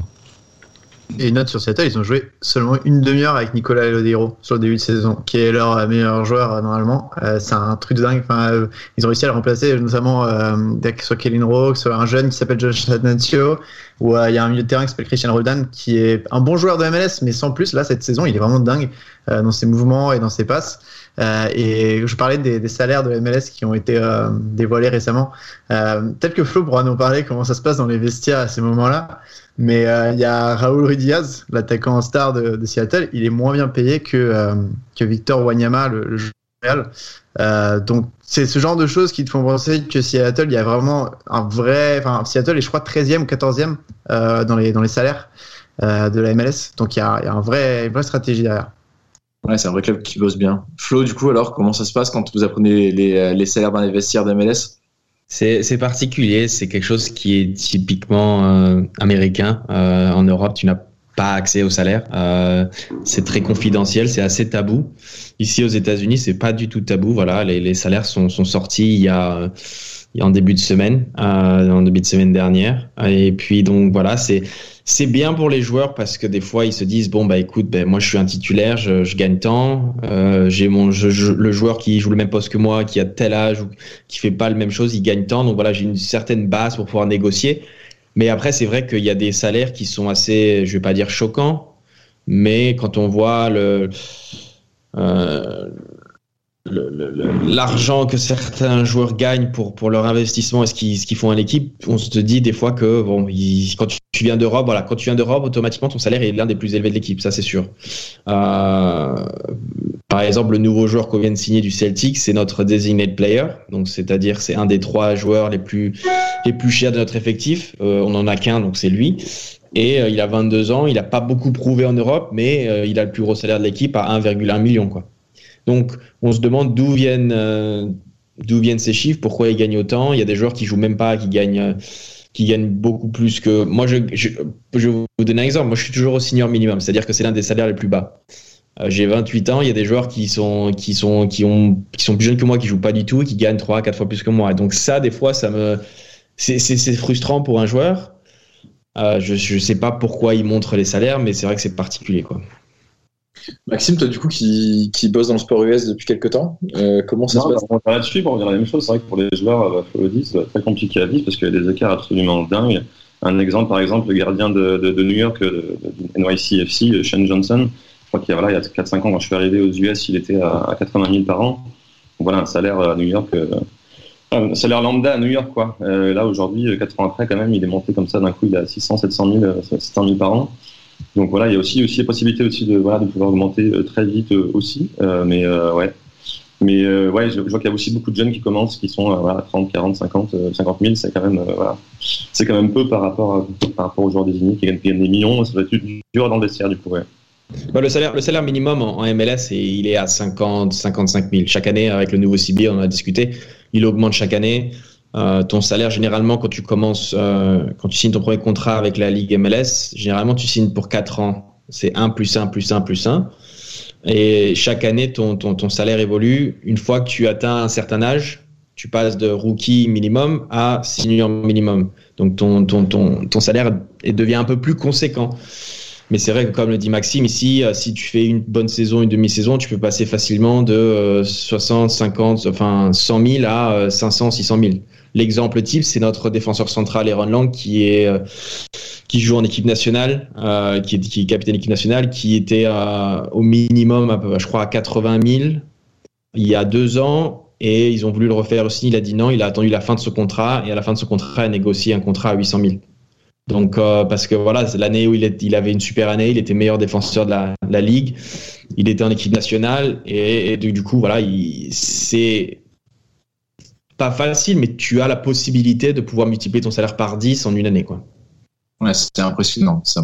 S3: Et une note sur Seattle, ils ont joué seulement une demi-heure avec Nicolas Elodero sur le début de saison, qui est leur meilleur joueur euh, normalement. Euh, c'est un truc de dingue. Enfin, euh, ils ont réussi à le remplacer, notamment euh, soit Kevin Rowe, soit un jeune qui s'appelle Josh Atancio, ou il y a un milieu de terrain qui s'appelle Christian Roldan, qui est un bon joueur de MLS, mais sans plus. Là, cette saison, il est vraiment dingue dans ses mouvements et dans ses passes. Euh, et je parlais des, des, salaires de MLS qui ont été euh, dévoilés récemment. Euh, Peut-être que Flo pourra nous parler comment ça se passe dans les vestiaires à ces moments-là. Mais il y a Raúl Ruiz l'attaquant star de, de, Seattle. Il est moins bien payé que, que Victor Wanyama, le, le joueur euh, donc c'est ce genre de choses qui te font penser que Seattle, il y a vraiment un vrai, enfin Seattle est je crois 13e ou 14e euh, dans les dans les salaires euh, de la MLS. Donc il y a, il y a un vrai, une vraie stratégie derrière.
S1: Ouais, c'est un vrai club qui bosse bien. Flo, du coup, alors comment ça se passe quand vous apprenez les, les salaires dans les vestiaires de MLS
S4: c'est particulier, c'est quelque chose qui est typiquement euh, américain. Euh, en Europe, tu n'as pas accès au salaire. Euh, c'est très confidentiel, c'est assez tabou. Ici aux États-Unis, c'est pas du tout tabou. Voilà, les, salaires sont, sortis il y a en début de semaine, euh, en début de semaine dernière. Et puis donc voilà, c'est c'est bien pour les joueurs parce que des fois ils se disent bon bah écoute, ben moi je suis un titulaire, je, gagne tant, euh, j'ai mon le joueur qui joue le même poste que moi, qui a tel âge ou qui fait pas la même chose, il gagne tant. Donc voilà, j'ai une certaine base pour pouvoir négocier. Mais après, c'est vrai qu'il y a des salaires qui sont assez, je vais pas dire choquants, mais quand on voit le, euh, l'argent que certains joueurs gagnent pour, pour leur investissement et ce qu'ils, qu'ils font à l'équipe, on se dit des fois que bon, quand tu viens d'Europe, voilà, quand tu viens d'Europe, automatiquement ton salaire est l'un des plus élevés de l'équipe, ça c'est sûr. Euh, par exemple, le nouveau joueur qu'on vient de signer du Celtic, c'est notre designated player, donc c'est-à-dire c'est un des trois joueurs les plus les plus chers de notre effectif. Euh, on en a qu'un, donc c'est lui. Et euh, il a 22 ans, il n'a pas beaucoup prouvé en Europe, mais il a le plus gros salaire de l'équipe à 1,1 million, quoi. Donc, on se demande d'où viennent, euh, d'où viennent ces chiffres, pourquoi ils gagnent autant. Il y a des joueurs qui jouent même pas, qui gagnent, euh, qui gagnent beaucoup plus que. Moi, je, je, vous donner un exemple. Moi, je suis toujours au senior minimum, c'est-à-dire que c'est l'un des salaires les plus bas. Euh, J'ai 28 ans, il y a des joueurs qui sont, qui sont, qui ont, qui sont plus jeunes que moi, qui jouent pas du tout, qui gagnent 3, 4 fois plus que moi. Et donc, ça, des fois, ça me. C'est frustrant pour un joueur. Je ne sais pas pourquoi ils montrent les salaires, mais c'est vrai que c'est particulier, quoi.
S1: Maxime, toi du coup qui, qui bosse dans le sport US depuis quelques temps, euh, comment ça
S5: non,
S1: se passe
S5: On va là-dessus dire la même chose. C'est vrai que pour les joueurs, bah, faut le dire, c'est très compliqué à vivre parce qu'il y a des écarts absolument dingues. Un exemple, par exemple, le gardien de, de, de New York, de, de NYCFC, Shane Johnson, je crois qu'il y a, voilà, il y a 4-5 ans, quand je suis arrivé aux US, il était à, à 80 000 par an. Donc voilà, un salaire à New York, euh, un salaire lambda à New York, quoi. Euh, là, aujourd'hui, 4 ans après, quand même, il est monté comme ça d'un coup, il est à 600, 700 000, 700 000 par an. Donc voilà, il y a aussi aussi la possibilité aussi de voilà de pouvoir augmenter très vite aussi, euh, mais euh, ouais. Mais euh, ouais, je, vois qu'il y a aussi beaucoup de jeunes qui commencent, qui sont voilà, 30, 40, 50, 50 000. C'est quand même voilà, c'est quand même peu par rapport à, par rapport aux joueurs désignés qui gagnent, qui gagnent des millions. Ça va être dur dans le vestiaire du coup. Ouais.
S4: Bah, le, salaire, le salaire minimum en, MLS, il est à 50, 55 000. Chaque année, avec le nouveau CB, on en a discuté, il augmente chaque année. Euh, ton salaire, généralement, quand tu commences, euh, quand tu signes ton premier contrat avec la Ligue MLS, généralement, tu signes pour 4 ans. C'est 1 plus 1 plus 1 plus 1. Et chaque année, ton, ton, ton, salaire évolue. Une fois que tu atteins un certain âge, tu passes de rookie minimum à senior minimum. Donc, ton, ton, ton, ton salaire devient un peu plus conséquent. Mais c'est vrai que, comme le dit Maxime, ici, si tu fais une bonne saison, une demi-saison, tu peux passer facilement de 60, 50, enfin 100 000 à 500, 600 000. L'exemple type, c'est notre défenseur central, Aaron Lang, qui est euh, qui joue en équipe nationale, euh, qui, est, qui est capitaine d'équipe nationale, qui était euh, au minimum, je crois, à 80 000 il y a deux ans, et ils ont voulu le refaire aussi. Il a dit non, il a attendu la fin de ce contrat, et à la fin de ce contrat, il a négocié un contrat à 800 000. Donc, euh, parce que voilà, c'est l'année où il, il, avait une super année, il était meilleur défenseur de la, ligue, il était en équipe nationale, et, du coup, voilà, c'est pas facile, mais tu as la possibilité de pouvoir multiplier ton salaire par 10 en une année. Quoi.
S1: Ouais, c'était impressionnant. Ça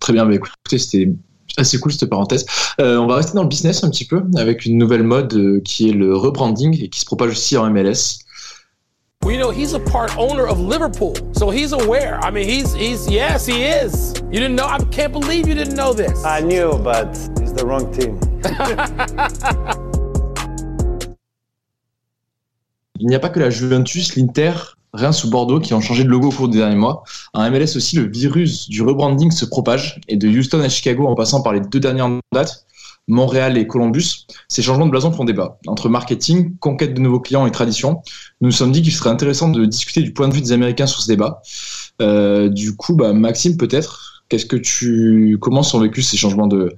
S1: Très bien. Mais écoutez, c'était assez cool cette parenthèse. Euh, on va rester dans le business un petit peu avec une nouvelle mode euh, qui est le rebranding et qui se propage aussi en MLS.
S7: Well, you know, he's a part owner of Liverpool, so he's aware. I mean, he's he's yes, he is. You didn't know? I can't believe you didn't know this.
S6: I knew, but it's the wrong team. [LAUGHS]
S1: Il n'y a pas que la Juventus, l'Inter, Reims ou Bordeaux qui ont changé de logo au cours des derniers mois. En MLS aussi, le virus du rebranding se propage et de Houston à Chicago en passant par les deux dernières dates, Montréal et Columbus, ces changements de blason font débat. Entre marketing, conquête de nouveaux clients et tradition, nous nous sommes dit qu'il serait intéressant de discuter du point de vue des Américains sur ce débat. Euh, du coup, bah, Maxime, peut-être, comment sont vécus ces changements de,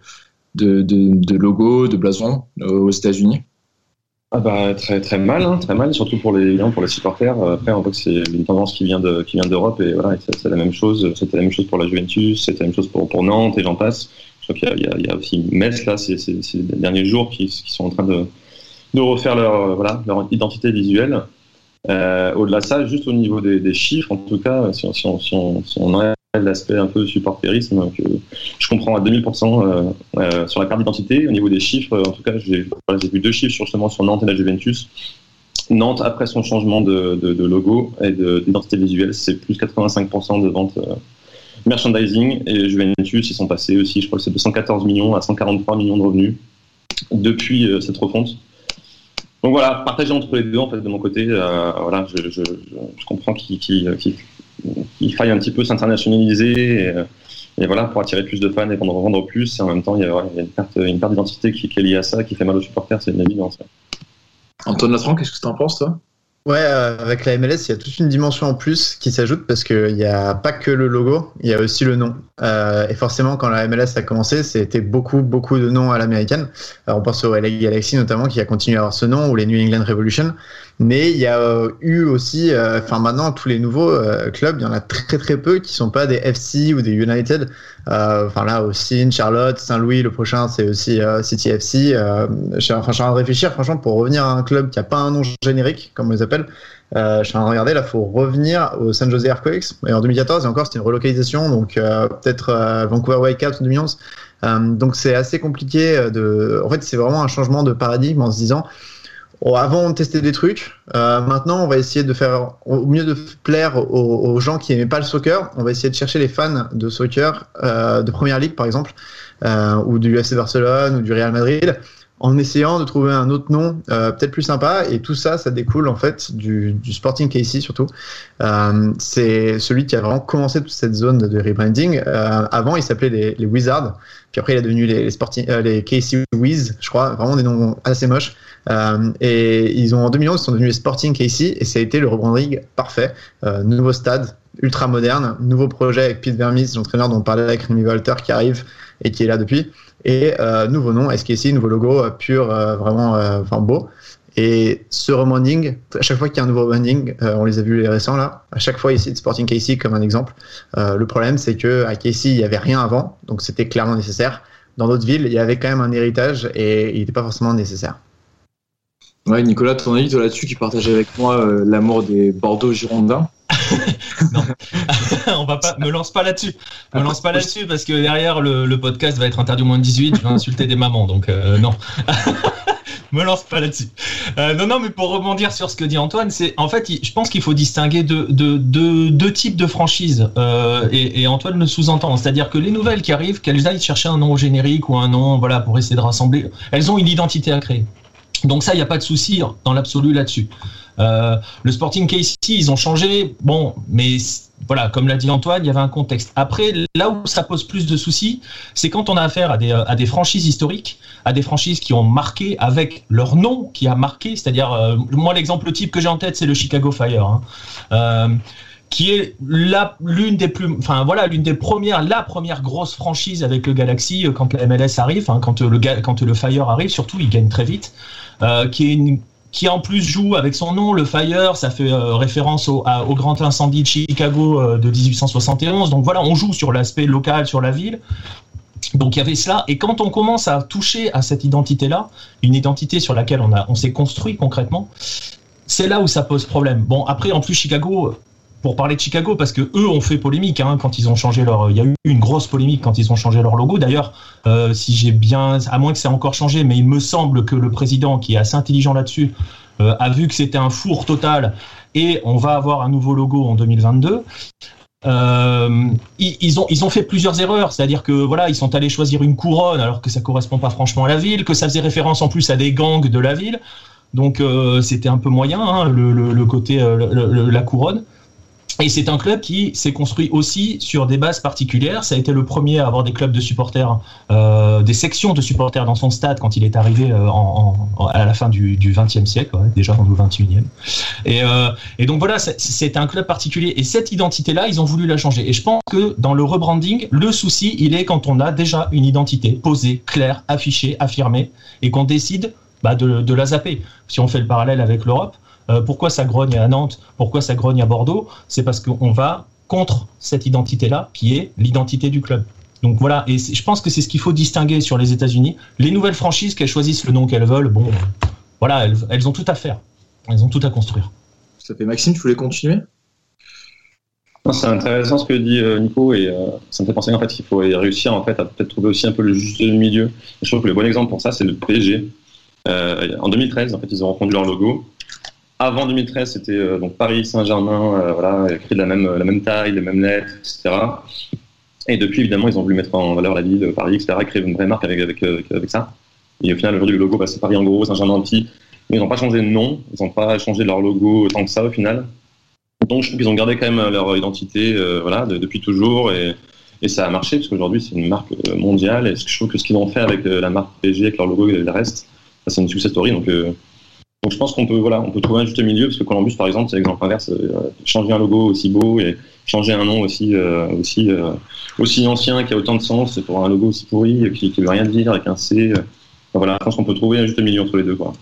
S1: logo, de blason euh, aux États-Unis?
S5: Ah bah, très très mal, hein, très mal, surtout pour les pour les supporters. Après, on voit que c'est une tendance qui vient d'Europe et voilà, c'est la même chose. C'était la même chose pour la Juventus, c'était la même chose pour Nantes et j'en passe. Je crois qu'il y, a aussi Metz là, ces, derniers jours qui, sont en train de, refaire leur voilà leur identité visuelle. Euh, Au-delà de ça, juste au niveau des, chiffres, en tout cas, si on, si enlève l'aspect un peu supporterisme, que je comprends à 2000% euh, euh, sur la carte d'identité. Au niveau des chiffres, en tout cas, j'ai vu deux chiffres justement sur Nantes et la Juventus. Nantes, après son changement de, de, logo et d'identité visuelle, c'est plus 85% de ventes euh, merchandising. Et Juventus, ils sont passés aussi, je crois que c'est de 114 millions à 143 millions de revenus depuis euh, cette refonte. Donc voilà, partagé entre les deux, en fait, de mon côté, euh, voilà, je, comprends qu'il qu qu qu faille un petit peu s'internationaliser et, et, voilà, pour attirer plus de fans et vendre, vendre plus. Et en même temps, il y a, une perte, une perte d'identité qui, qui, est liée à ça, qui fait mal aux supporters, c'est une évidence.
S1: Antoine Latran, qu'est-ce que tu en penses, toi?
S3: Ouais, euh, avec la MLS, il y a toute une dimension en plus qui s'ajoute parce qu'il n'y a pas que le logo, il y a aussi le nom. Euh, et forcément, quand la MLS a commencé, c'était beaucoup, beaucoup de noms à l'américaine. On pense au LA Galaxy notamment qui a continué à avoir ce nom, ou les New England Revolution. Mais il y a euh, eu aussi, enfin maintenant, tous les nouveaux euh, clubs, il y en a très très peu qui sont pas des FC ou des United. Enfin là aussi, Charlotte, Saint-Louis, le prochain, c'est aussi City FC. je suis en train de réfléchir, franchement, pour revenir à un club qui a pas un nom générique, comme on les appelle. Euh, je suis en train de regarder, là, faut revenir au San Jose Earthquakes. Et en 2014, et encore, c'était une relocalisation, donc euh, peut-être euh, Vancouver Whitecaps en 2011. donc c'est assez compliqué de. En fait, c'est vraiment un changement de paradigme en se disant. Avant, on testait des trucs. maintenant, on va essayer de faire au mieux de plaire aux, gens qui n'aimaient pas le soccer. On va essayer de chercher les fans de soccer de première ligue, par exemple, ou du FC Barcelone ou du Real Madrid, en essayant de trouver un autre nom euh, peut-être plus sympa. Et tout ça ça découle en fait du, du Sporting KC surtout. Euh, c'est celui qui a vraiment commencé toute cette zone de rebranding. Euh, avant il s'appelait les, les, Wizards. Puis après il est devenu les, les, Sporting, euh, les KC Wiz je crois. Vraiment des noms assez moches. Euh, et ils ont en 2011 ils sont devenus les Sporting KC et ça a été le rebranding parfait. Nouveau stade ultra moderne nouveau projet avec Pete Vermis l'entraîneur dont on parlait avec Rémi Walter qui arrive et qui est là depuis et euh, nouveau nom, SKC, nouveau logo euh, pur, euh, vraiment enfin beau. Et ce rebranding, à chaque fois qu'il y a un nouveau rebranding, euh, on les a vus les récents là, à chaque fois ici de Sporting KC comme un exemple. Euh, le problème c'est que à KC il y avait rien avant, donc c'était clairement nécessaire. Dans d'autres villes, il y avait quand même un héritage et il n'était pas forcément nécessaire.
S1: Ouais, Nicolas, ton avis là-dessus, qui partageait avec moi euh, l'amour des Bordeaux Girondins.
S2: non, [LAUGHS] on va pas, me lance pas là-dessus. Me lance pas là-dessus parce que derrière le, podcast va être interdit au moins de 18. Je vais insulter des mamans, donc euh, non. [LAUGHS] me lance pas là-dessus. Euh, non, non, mais pour rebondir sur ce que dit Antoine, c'est en fait, je pense qu'il faut distinguer deux, types de franchises. Et, et, Antoine le sous-entend, c'est-à-dire que les nouvelles qui arrivent, qu'elles aillent chercher un nom générique ou un nom, voilà, pour essayer de rassembler, elles ont une identité à créer. Donc ça, il n'y a pas de souci dans l'absolu là-dessus. Euh, le Sporting KC, ils ont changé, bon, mais voilà, comme l'a dit Antoine, il y avait un contexte. Après, là où ça pose plus de soucis, c'est quand on a affaire à des, des franchises historiques, à des franchises qui ont marqué avec leur nom qui a marqué, c'est-à-dire, euh, moi, l'exemple type que j'ai en tête, c'est le Chicago Fire. Hein. Euh, qui est l'une des plus, enfin voilà, l'une des premières, la première grosse franchise avec le Galaxy quand la MLS arrive, hein, quand le quand le Fire arrive, surtout, il gagne très vite, euh, une qui en plus joue avec son nom, le Fire, ça fait euh, référence au, grand incendie de Chicago euh, de 1871. Donc voilà, on joue sur l'aspect local, sur la ville. Donc il y avait cela, et quand on commence à toucher à cette identité-là, une identité sur laquelle on, on s'est construit concrètement, c'est là où ça pose problème. Bon, après, en plus, Chicago, pour parler de Chicago, parce que eux ont fait polémique hein, quand ils ont changé leur. Il y a eu une grosse polémique quand ils ont changé leur logo. D'ailleurs, euh, si j'ai bien, à moins que ça ait encore changé, mais il me semble que le président, qui est assez intelligent là-dessus, euh, a vu que c'était un four total et on va avoir un nouveau logo en 2022. Euh, ils, ont, ils ont fait plusieurs erreurs, c'est-à-dire que voilà, ils sont allés choisir une couronne alors que ça correspond pas franchement à la ville, que ça faisait référence en plus à des gangs de la ville. Donc c'était un peu moyen, hein, le, le, côté, la couronne. Et c'est un club qui s'est construit aussi sur des bases particulières. Ça a été le premier à avoir des clubs de supporters, euh, des sections de supporters dans son stade quand il est arrivé euh, en, en, à la fin du, 20e siècle, ouais, déjà dans le 21e. Et, euh, et donc voilà, c'est un club particulier. Et cette identité-là, ils ont voulu la changer. Et je pense que dans le rebranding, le souci, il est quand on a déjà une identité posée, claire, affichée, affirmée, et qu'on décide bah, de, de la zapper. Si on fait le parallèle avec l'Europe, euh, pourquoi ça grogne à Nantes Pourquoi ça grogne à Bordeaux? C'est parce qu'on va contre cette identité-là, qui est l'identité du club. Donc voilà, et je pense que c'est ce qu'il faut distinguer sur les États-Unis. Les nouvelles franchises, qu'elles choisissent le nom qu'elles veulent, bon, voilà, elles, ont tout à faire. Elles ont tout à construire.
S1: Ça fait Maxime, tu voulais continuer?
S5: C'est intéressant ce que dit euh, Nico et euh, ça me fait penser en fait qu'il faut réussir en fait à peut-être trouver aussi un peu le juste milieu. je trouve que le bon exemple pour ça c'est le PSG. en 2013 en fait ils ont refondu leur logo avant 2013, c'était euh, donc Paris Saint-Germain, euh, voilà, écrit de la même, la même taille, les mêmes lettres, etc. Et depuis, évidemment, ils ont voulu mettre en valeur la ville de Paris, etc., créer une vraie marque avec, avec, euh, avec, ça. Et au final, aujourd'hui, le logo, bah, c'est Paris en gros, Saint-Germain en petit. Mais ils n'ont pas changé de nom, ils n'ont pas changé leur logo tant que ça au final. Donc je trouve qu'ils ont gardé quand même leur identité voilà, depuis toujours. Et, et, ça a marché, parce qu'aujourd'hui, c'est une marque mondiale. Et je trouve que ce qu'ils ont fait avec la marque PSG, avec leur logo et le reste, c'est une success story. Donc donc je pense qu'on peut, voilà, on peut trouver un juste milieu, parce que Columbus, par exemple, c'est l'exemple inverse. Euh, changer un logo aussi beau et changer un nom aussi, euh, aussi, euh, aussi ancien, qui a autant de sens, pour un logo aussi pourri, qui ne veut rien dire, avec un C. voilà, je pense qu'on peut trouver un juste milieu entre les deux. Quoi.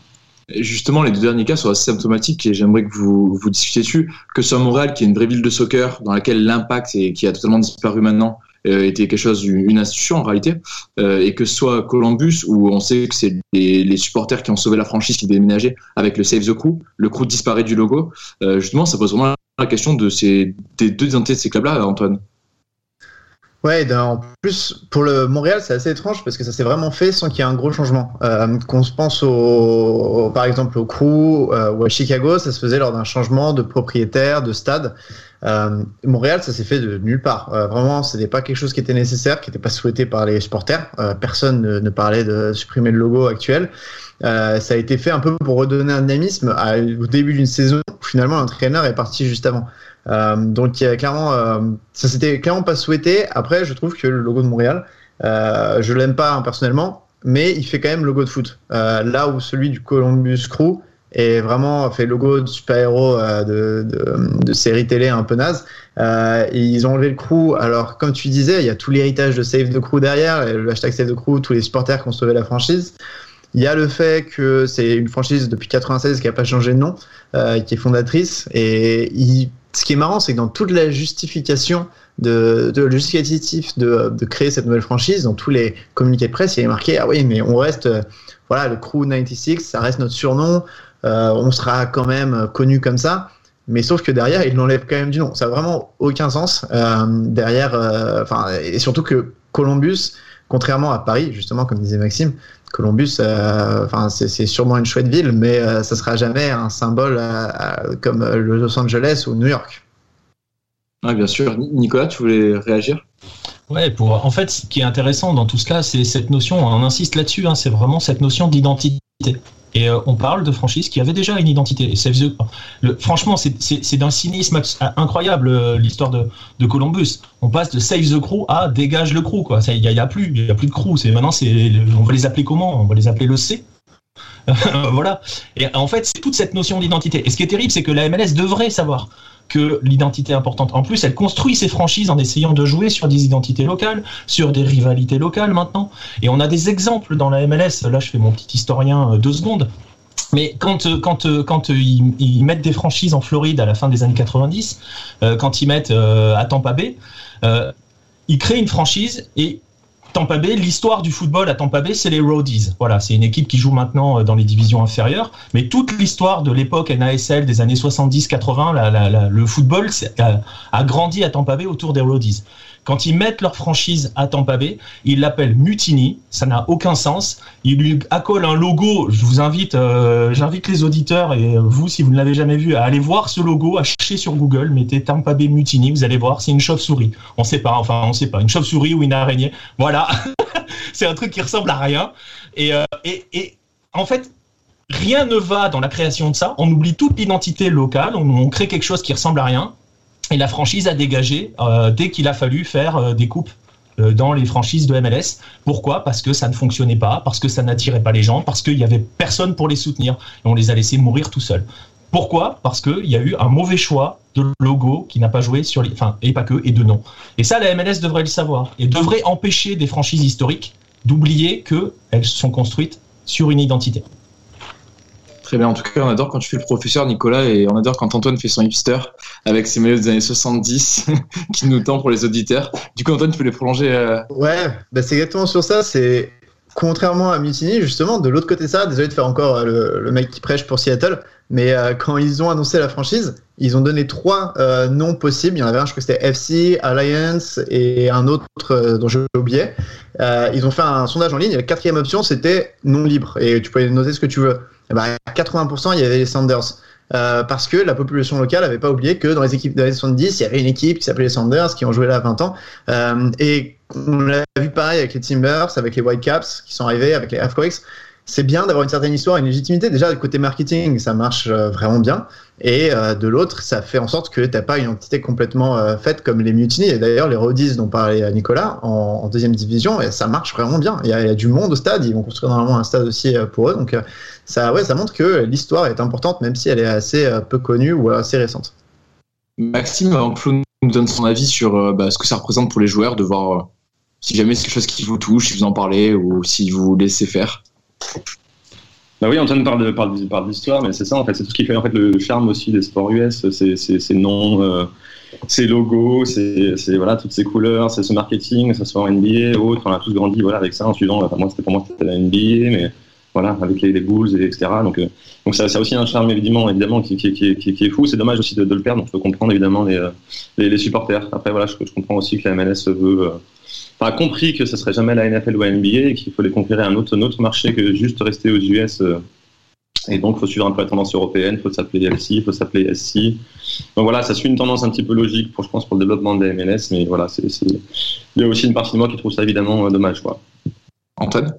S1: justement, les deux derniers cas sont assez symptomatiques et j'aimerais que vous, vous discutiez dessus. Que soit Montréal, qui est une vraie ville de soccer, dans laquelle l'impact, et qui a totalement disparu maintenant, euh, était quelque chose, une institution en réalité, euh, et que ce soit Columbus, où on sait que c'est les, supporters qui ont sauvé la franchise qui déménageaient avec le Save the Crew, le crew disparaît du logo, euh, justement, ça pose vraiment la question de ces, des deux identités de ces clubs-là, Antoine.
S3: Ouais, en plus, pour le Montréal, c'est assez étrange parce que ça s'est vraiment fait sans qu'il y ait un gros changement. Qu'on se pense au, par exemple au Crew ou à Chicago, ça se faisait lors d'un changement de propriétaire, de stade. Euh, Montréal, ça s'est fait de nulle part. Euh, vraiment, ce n'était pas quelque chose qui était nécessaire, qui n'était pas souhaité par les supporters. Euh, personne ne, parlait de supprimer le logo actuel. ça a été fait un peu pour redonner un dynamisme au début d'une saison. Où, finalement, l'entraîneur est parti juste avant. Donc, il clairement, ça s'était clairement pas souhaité. Après, je trouve que le logo de Montréal, je l'aime pas hein, personnellement, mais il fait quand même logo de foot. là où celui du Columbus Crew et vraiment fait logo de super-héros euh, de, de, série télé un peu naze. Euh, ils ont enlevé le crew. Alors, comme tu disais, il y a tout l'héritage de Save the Crew derrière, le hashtag Save the Crew, tous les supporters qui ont sauvé la franchise. Il y a le fait que c'est une franchise depuis 96 qui n'a pas changé de nom, euh, qui est fondatrice. Et ce qui est marrant, c'est que dans toute la justification de, de justificatif de, créer cette nouvelle franchise, dans tous les communiqués de presse, il est marqué ah oui, mais on reste, voilà, le Crew 96, ça reste notre surnom. Euh, on sera quand même connu comme ça. Mais sauf que derrière, il l'enlève quand même du nom. Ça n'a vraiment aucun sens. Euh, derrière, euh, et surtout que Columbus, contrairement à Paris, justement, comme disait Maxime, Columbus, enfin, c'est sûrement une chouette ville, mais ça sera jamais un symbole comme Los Angeles ou New York.
S1: Oui, bien sûr. Nicolas, tu voulais réagir?
S2: Ouais, pour en fait, ce qui est intéressant dans tout cela, c'est cette notion. On insiste là-dessus. Hein, c'est vraiment cette notion d'identité. Et euh, on parle de franchises qui avaient déjà une identité. Et franchement, c'est d'un cynisme incroyable euh, l'histoire de, Columbus. On passe de Save the Crew à Dégage le Crew. Il n'y a, a, plus, a plus de crew. Maintenant, on va les appeler comment? On va les appeler le C. [LAUGHS] voilà. Et en fait, c'est toute cette notion d'identité. Et ce qui est terrible, c'est que la MLS devrait savoir que l'identité importante. En plus, elle construit ses franchises en essayant de jouer sur des identités locales, sur des rivalités locales maintenant. Et on a des exemples dans la MLS. Là, je fais mon petit historien euh, deux secondes. Mais quand, euh, quand, euh, quand ils, mettent des franchises en Floride à la fin des années 90, quand ils mettent à Tampa Bay, ils créent une franchise et Tampa Bay, l'histoire du football à Tampa Bay, c'est les Roadies. Voilà, c'est une équipe qui joue maintenant euh, dans les divisions inférieures, mais toute l'histoire de l'époque NASL des années 70-80, le football a, a, grandi à Tampa Bay autour des Roadies. Quand ils mettent leur franchise à Tampa Bay, ils l'appellent Mutiny. Ça n'a aucun sens. Ils lui accolent un logo. Je vous invite, euh, j'invite les auditeurs et vous, si vous ne l'avez jamais vu, à aller voir ce logo, à chercher sur Google, mettez Tampa Bay Mutiny. Vous allez voir, c'est une chauve-souris. On sait pas, enfin, on sait pas, une chauve-souris ou une araignée. Voilà. [LAUGHS] c'est un truc qui ressemble à rien. Et, euh, et, en fait, rien ne va dans la création de ça. On oublie toute l'identité locale. On crée quelque chose qui ressemble à rien. Et la franchise a dégagé euh, dès qu'il a fallu faire euh, des coupes euh, dans les franchises de MLS. Pourquoi? Parce que ça ne fonctionnait pas, parce que ça n'attirait pas les gens, parce qu'il n'y avait personne pour les soutenir. Et on les a laissés mourir tout seuls. Pourquoi? Parce qu'il y a eu un mauvais choix de logo qui n'a pas joué sur les. Enfin, et pas que, et de nom. Et ça, la MLS devrait le savoir. Et devrait empêcher des franchises historiques d'oublier qu'elles sont construites sur une identité.
S1: Très bien. En tout cas, on adore quand tu fais le professeur, Nicolas, et on adore quand Antoine fait son hipster avec ses maillots des années 70 [LAUGHS] qui nous tend pour les auditeurs. Du coup, Antoine, tu peux les prolonger. Euh...
S3: Ouais, bah c'est exactement sur ça. C'est contrairement à Mutiny, justement, de l'autre côté ça, désolé de faire encore euh, le, le, mec qui prêche pour Seattle, mais euh, quand ils ont annoncé la franchise, ils ont donné trois euh, noms possibles. Il y en avait un, je crois que c'était FC, Alliance et un autre euh, dont j'ai oublié. ils ont fait un sondage en ligne. La quatrième option, c'était non libre. Et tu pouvais noter ce que tu veux. Et ben, à 80%, il y avait les Sanders. Euh, parce que la population locale n'avait pas oublié que dans les équipes des années 70, il y avait une équipe qui s'appelait les Sanders qui ont joué là à 20 ans. Euh, et on l'a vu pareil avec les Timbers, avec les Whitecaps qui sont arrivés, avec les Earthquakes. C'est bien d'avoir une certaine histoire, une légitimité. Déjà, du côté marketing, ça marche euh, vraiment bien. Et euh, de l'autre, ça fait en sorte que tu n'as pas une entité complètement euh, faite comme les Mutiny. Et d'ailleurs, les Rodis dont parlait Nicolas en, deuxième division, ça marche vraiment bien. Il y, a, il y, a, du monde au stade. Ils vont construire normalement un stade aussi pour eux. Donc, ça, ouais, ça montre que l'histoire est importante, même si elle est assez peu connue ou assez récente.
S1: Maxime, avant que Flo nous donne son avis sur bah, ce que ça représente pour les joueurs, de voir si jamais c'est quelque chose qui vous touche, si vous en parlez ou si vous laissez faire.
S5: Bah oui, Antoine parle de, parle, parle d'histoire, mais c'est ça en fait, c'est tout ce qui fait en fait le charme aussi des sports US, c'est ces noms, euh, ces logos, c'est voilà toutes ces couleurs, c'est ce marketing, que ce soit en NBA, autre, on a tous grandi voilà avec ça en suivant. Enfin, moi c'était pour moi c'était la NBA, mais voilà avec les, les Bulls et etc. Donc euh, donc ça, ça a aussi un charme évidemment évidemment qui, qui, qui, est fou. C'est dommage aussi de, le perdre. Donc je comprendre évidemment les, les, les supporters. Après voilà, je, comprends aussi que la MLS veut euh, a compris que ce serait jamais la NFL ou la NBA et qu'il fallait conquérir un autre, un autre marché que juste rester aux US. Euh, et donc, il faut suivre un peu la tendance européenne, il faut s'appeler LC, il faut s'appeler SC. Donc voilà, ça suit une tendance un petit peu logique, pour, je pense, pour le développement de la MLS, mais voilà, c'est, il y a aussi une partie de moi qui trouve ça évidemment euh, dommage. Quoi.
S1: Antoine?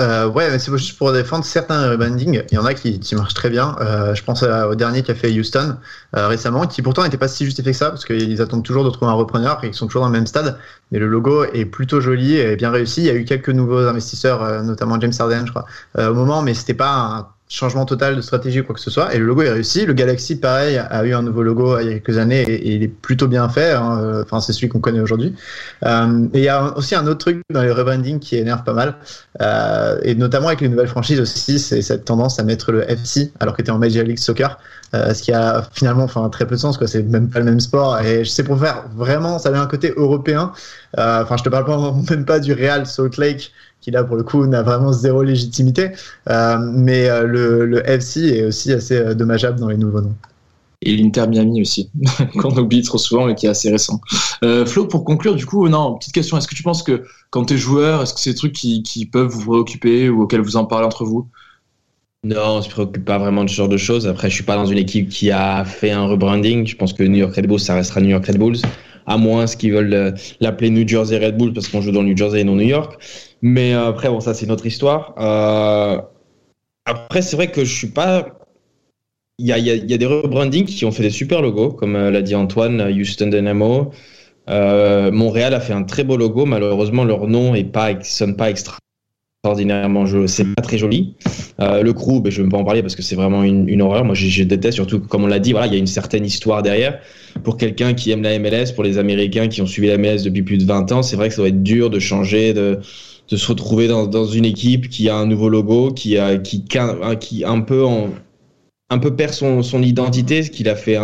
S3: Euh, ouais, c'est juste pour défendre certains rebrandings. Il y en a qui, qui marchent très bien. Euh, je pense au dernier qu'a fait Houston euh, récemment, qui pourtant n'était pas si justifié que ça, parce qu'ils attendent toujours de trouver un repreneur et ils sont toujours dans le même stade. Mais le logo est plutôt joli et bien réussi. Il y a eu quelques nouveaux investisseurs, euh, notamment James Harden, je crois, euh, au moment, mais c'était pas un changement total de stratégie ou quoi que ce soit. Et le logo est réussi. Le Galaxy, pareil, a eu un nouveau logo il y a quelques années et, il est plutôt bien fait. Hein. Enfin, c'est celui qu'on connaît aujourd'hui. Euh, et il y a aussi un autre truc dans les rebranding qui énerve pas mal. Euh, et notamment avec les nouvelles franchises aussi, c'est cette tendance à mettre le FC alors tu es en Major League Soccer. Euh, ce qui a finalement enfin, très peu de sens. C'est même pas le même sport. Et sais pour faire vraiment, ça avait un côté européen. Euh, enfin, je te parle pas, [LAUGHS] même pas du Real Salt Lake qui là pour le coup n'a vraiment zéro légitimité. Euh, mais euh, le, le, FC est aussi assez euh, dommageable dans les nouveaux noms.
S1: Et l'Inter Miami aussi, [LAUGHS] qu'on oublie trop souvent et qui est assez récent. Euh, Flo, pour conclure, du coup, non, petite question, est-ce que tu penses que quand tu es joueur, est-ce que c'est des trucs qui, qui, peuvent vous préoccuper ou auxquels vous en parlez entre vous?
S4: Non, on se préoccupe pas vraiment de ce genre de choses. Après, je suis pas dans une équipe qui a fait un rebranding. Je pense que New York Red Bulls, ça restera New York Red Bulls, à moins qu'ils veulent l'appeler New Jersey Red Bulls parce qu'on joue dans New Jersey et non New York. Mais euh, après, bon, ça, c'est notre histoire. Euh, après, c'est vrai que je suis pas. Il y a, des rebrandings qui ont fait des super logos, comme euh, l'a dit Antoine, Houston Dynamo. Euh, Montréal a fait un très beau logo. Malheureusement, leur nom pas, sonne pas extraordinairement. C'est pas très joli. Euh, le crew, ben, je ne vais pas en parler parce que c'est vraiment une, horreur. Moi, je, déteste, surtout, comme on l'a dit, voilà, il y a une certaine histoire derrière. Pour quelqu'un qui aime la MLS, pour les Américains qui ont suivi la MLS depuis plus de 20 ans, c'est vrai que ça doit être dur de changer, de se retrouver dans, une équipe qui a un nouveau logo, qui a qui un peu un peu perd son, identité, ce qu'il a fait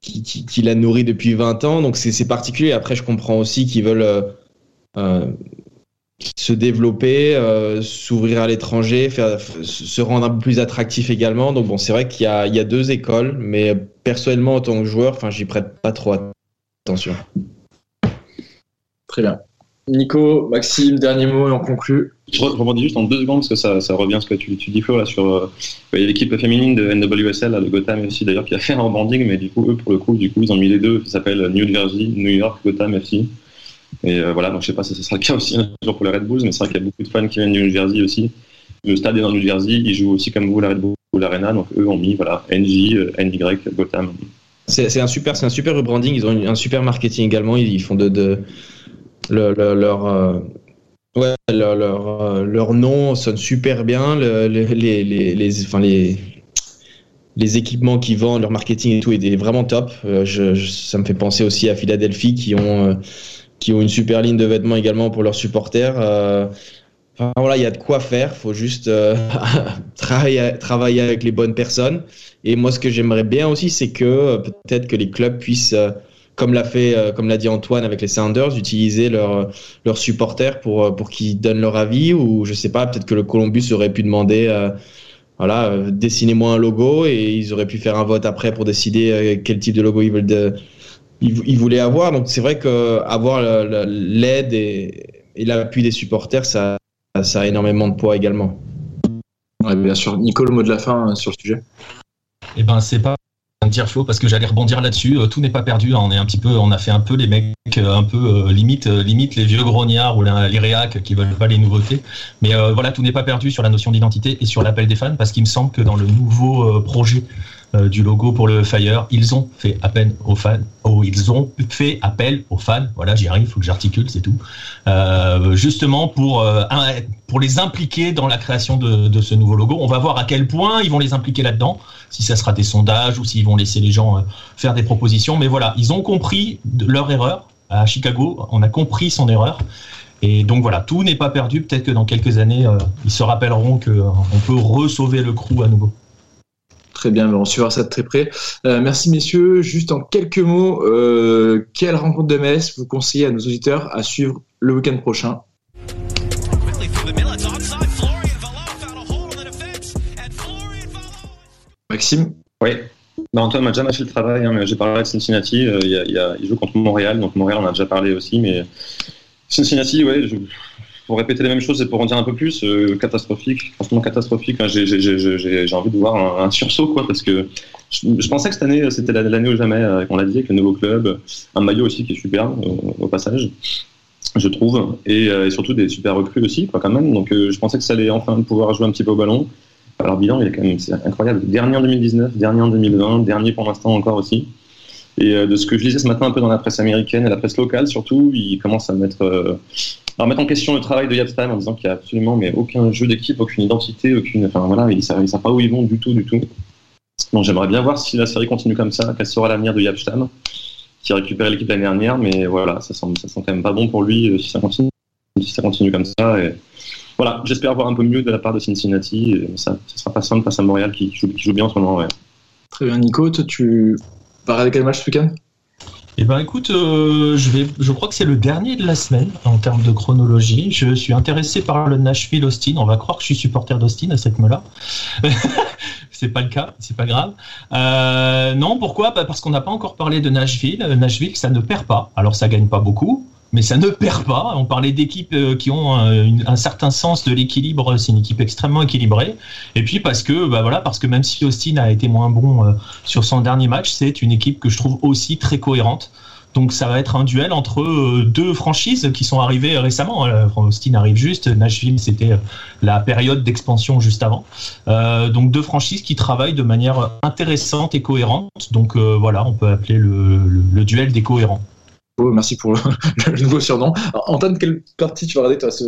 S4: qui, qui l'a nourri depuis 20 ans. Donc c'est particulier. Après, je comprends aussi qu'ils veulent euh, euh, se développer, euh, s'ouvrir à l'étranger, faire se rendre un peu plus attractif également. Donc bon, c'est vrai qu'il y a, il y a deux écoles, mais personnellement en tant que joueur, enfin, j'y prête pas trop attention.
S1: Très bien. Nico, Maxime, dernier mot et on conclut.
S5: Je rebondis juste en deux secondes parce que ça, ça revient à ce que tu, tu dis Flo là sur euh, l'équipe féminine de NWSL là, de Gotham aussi d'ailleurs qui a fait un rebanding mais du coup eux pour le coup du coup ils ont mis les deux ça s'appelle New Jersey, New York, Gotham FC et euh, voilà donc je sais pas si ce sera le cas aussi un jour pour les Red Bulls mais c'est vrai qu'il y a beaucoup de fans qui viennent de New Jersey aussi le stade est dans New Jersey ils jouent aussi comme vous la Red Bull Arena donc eux ont mis voilà NJ, NY, Gotham.
S4: C'est un super un super rebranding ils ont un super marketing également ils font de, de le, le, leur, euh, ouais, leur, leur, euh, leur, nom sonne super bien. Le, les, les, les, enfin, les, les équipements qu'ils vendent, leur marketing et tout est vraiment top. Euh, ça me fait penser aussi à Philadelphie qui ont, qui ont une super ligne de vêtements également pour leurs supporters. Enfin, voilà, il y a de quoi faire. faut juste euh, [LAUGHS] travailler, travailler avec les bonnes personnes. Et moi, ce que j'aimerais bien aussi, c'est que euh, peut-être que les clubs puissent, euh, comme l'a fait, comme l'a dit Antoine avec les Sounders, utiliser leurs leurs supporters pour pour qu'ils donnent leur avis. Ou je sais pas, peut-être que le Columbus aurait pu demander, voilà, dessinez-moi un logo et ils auraient pu faire un vote après pour décider quel type de logo ils veulent. De, ils, voulaient avoir. Donc c'est vrai que avoir l'aide et, et l'appui des supporters, ça ça a énormément de poids également.
S1: bien sûr. Nico, le mot de la fin euh, sur le sujet
S2: Eh ben, c'est pas dire faux parce que j'allais rebondir là-dessus. Euh, tout n'est pas perdu. Hein. On est un petit peu, on a fait un peu les mecs euh, un peu limite, limite les vieux grognards ou les réacs qui veulent pas les nouveautés. Mais voilà, tout n'est pas perdu sur la notion d'identité et sur l'appel des fans parce qu'il me semble que dans le nouveau projet euh, du logo pour le Fire. Ils ont fait appel aux fans. Oh, ils ont fait appel aux fans. Voilà, j'y arrive, il faut que j'articule, c'est tout. Euh, justement pour euh, pour les impliquer dans la création de, de, ce nouveau logo. On va voir à quel point ils vont les impliquer là-dedans. Si ça sera des sondages ou s'ils vont laisser les gens faire des propositions. Mais voilà, ils ont compris leur erreur à Chicago. On a compris son erreur. Et donc voilà, tout n'est pas perdu. Peut-être que dans quelques années, ils se rappelleront qu'on peut re-sauver le crew à nouveau.
S1: Très bien, on suivra ça de très près. Euh, merci messieurs. Juste en quelques mots, euh, quelle rencontre de MLS vous conseillez à nos auditeurs à suivre le week-end prochain? Maxime?
S5: Oui. Bah, Antoine m'a déjà fait le travail, hein, mais j'ai parlé de Cincinnati. Euh, il, joue contre Montréal, donc Montréal on a déjà parlé aussi, mais Cincinnati, ouais, pour répéter les mêmes choses et pour en dire un peu plus, euh, catastrophique, franchement catastrophique. J'ai envie de voir un, sursaut, quoi, parce que je, pensais que cette année, c'était l'année ou jamais, euh, qu'on l'a dit, avec le nouveau club, un maillot aussi qui est superbe, au passage, je trouve, euh, et, surtout des super recrues aussi, quoi, quand même. Donc je pensais que ça allait enfin pouvoir jouer un petit peu au ballon. Alors, bilan, il est quand même incroyable. Dernier en 2019, dernier en 2020, dernier pour l'instant encore aussi. Et de ce que je lisais ce matin un peu dans la presse américaine et la presse locale surtout, il commence à mettre alors mettre en question le travail de Yapstam en disant qu'il n'y a absolument mais aucun jeu d'équipe, aucune identité, aucune. Enfin voilà, ils ne savent, pas où ils vont du tout, du tout. Donc j'aimerais bien voir si la série continue comme ça, quel sera l'avenir de Yapstam, qui a récupéré l'équipe l'année dernière, mais voilà, ça sent, ça sent quand même pas bon pour lui euh, si ça continue, si ça continue comme ça. Et voilà, j'espère voir un peu mieux de la part de Cincinnati. Ça, sera pas simple face à Montréal qui joue, qui joue bien en ce moment. Ouais.
S1: Très bien, Nico, tu vas regarder quel match ce week-end?
S2: Eh ben écoute, euh, je crois que c'est le dernier de la semaine en termes de chronologie. Je suis intéressé par le Nashville Austin. On va croire que je suis supporter d'Austin à cette moment-là. [LAUGHS] c'est pas le cas, c'est pas grave. Euh, non, pourquoi? Bah, Parce qu'on n'a pas encore parlé de Nashville. Nashville, ça ne perd pas. Alors ça gagne pas beaucoup, mais ça ne perd pas. On parlait d'équipes euh, qui ont un, certain sens de l'équilibre. C'est une équipe extrêmement équilibrée. Et puis parce que, bah voilà, parce que même si Austin a été moins bon euh, sur son dernier match, c'est une équipe que je trouve aussi très cohérente. Donc ça va être un duel entre euh, deux franchises qui sont arrivées récemment. Austin arrive juste, Nashville c'était la période d'expansion juste avant. donc deux franchises qui travaillent de manière intéressante et cohérente. Donc voilà, on peut appeler le duel des cohérents
S1: merci pour le, [LAUGHS] nouveau surnom. Antoine, quelle partie tu vas regarder toi ce,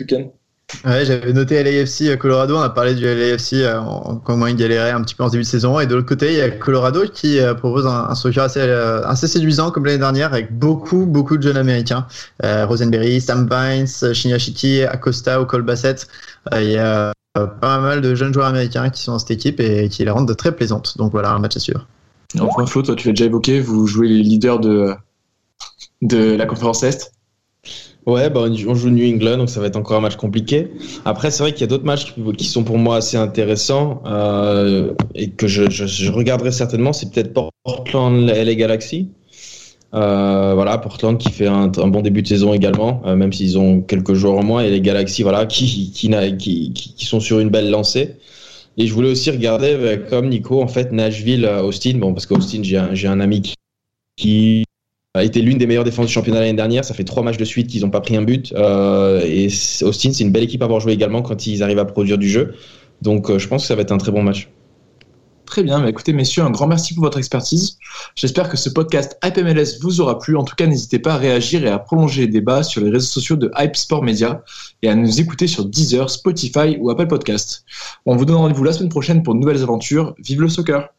S1: week-end?
S3: Ouais, j'avais noté LAFC Colorado, on a parlé du LAFC, euh, comment il galérait un petit peu en début de saison. Et de l'autre côté, il y a Colorado qui euh, propose un, un structure assez, euh, assez séduisant comme l'année dernière avec beaucoup, beaucoup de jeunes américains. Rosenberry, Sam Vines, Shinyashiki, Acosta ou Cole Bassett. il y a pas mal de jeunes joueurs américains qui sont dans cette équipe et qui la rendent très plaisante. Donc voilà, un match à suivre.
S1: Enfin, Flo, toi, tu l'as déjà évoqué, vous jouez les leaders de, de la conférence Est
S4: Ouais, bah, on joue New England, donc ça va être encore un match compliqué. Après, c'est vrai qu'il y a d'autres matchs qui sont pour moi assez intéressants euh, et que je, je, regarderai certainement. C'est peut-être Portland LA Galaxy. Euh, voilà, Portland qui fait un, bon début de saison également, euh, même s'ils ont quelques joueurs en moins, et les Galaxy voilà, qui, qui, qui, qui, sont sur une belle lancée. Et je voulais aussi regarder, comme Nico, en fait, Nashville, Austin, bon, parce qu'Austin, j'ai un, un ami qui a été l'une des meilleures défenses du championnat l'année dernière. Ça fait trois matchs de suite qu'ils n'ont pas pris un but. Euh, et Austin, c'est une belle équipe à avoir joué également quand ils arrivent à produire du jeu. Donc euh, je pense que ça va être un très bon match.
S1: Très bien, mais écoutez messieurs, un grand merci pour votre expertise. J'espère que ce podcast Hype MLS vous aura plu. En tout cas, n'hésitez pas à réagir et à prolonger les débats sur les réseaux sociaux de Hype Sport Media et à nous écouter sur Deezer, Spotify ou Apple Podcast. On vous donne rendez-vous la semaine prochaine pour de nouvelles aventures. Vive le soccer!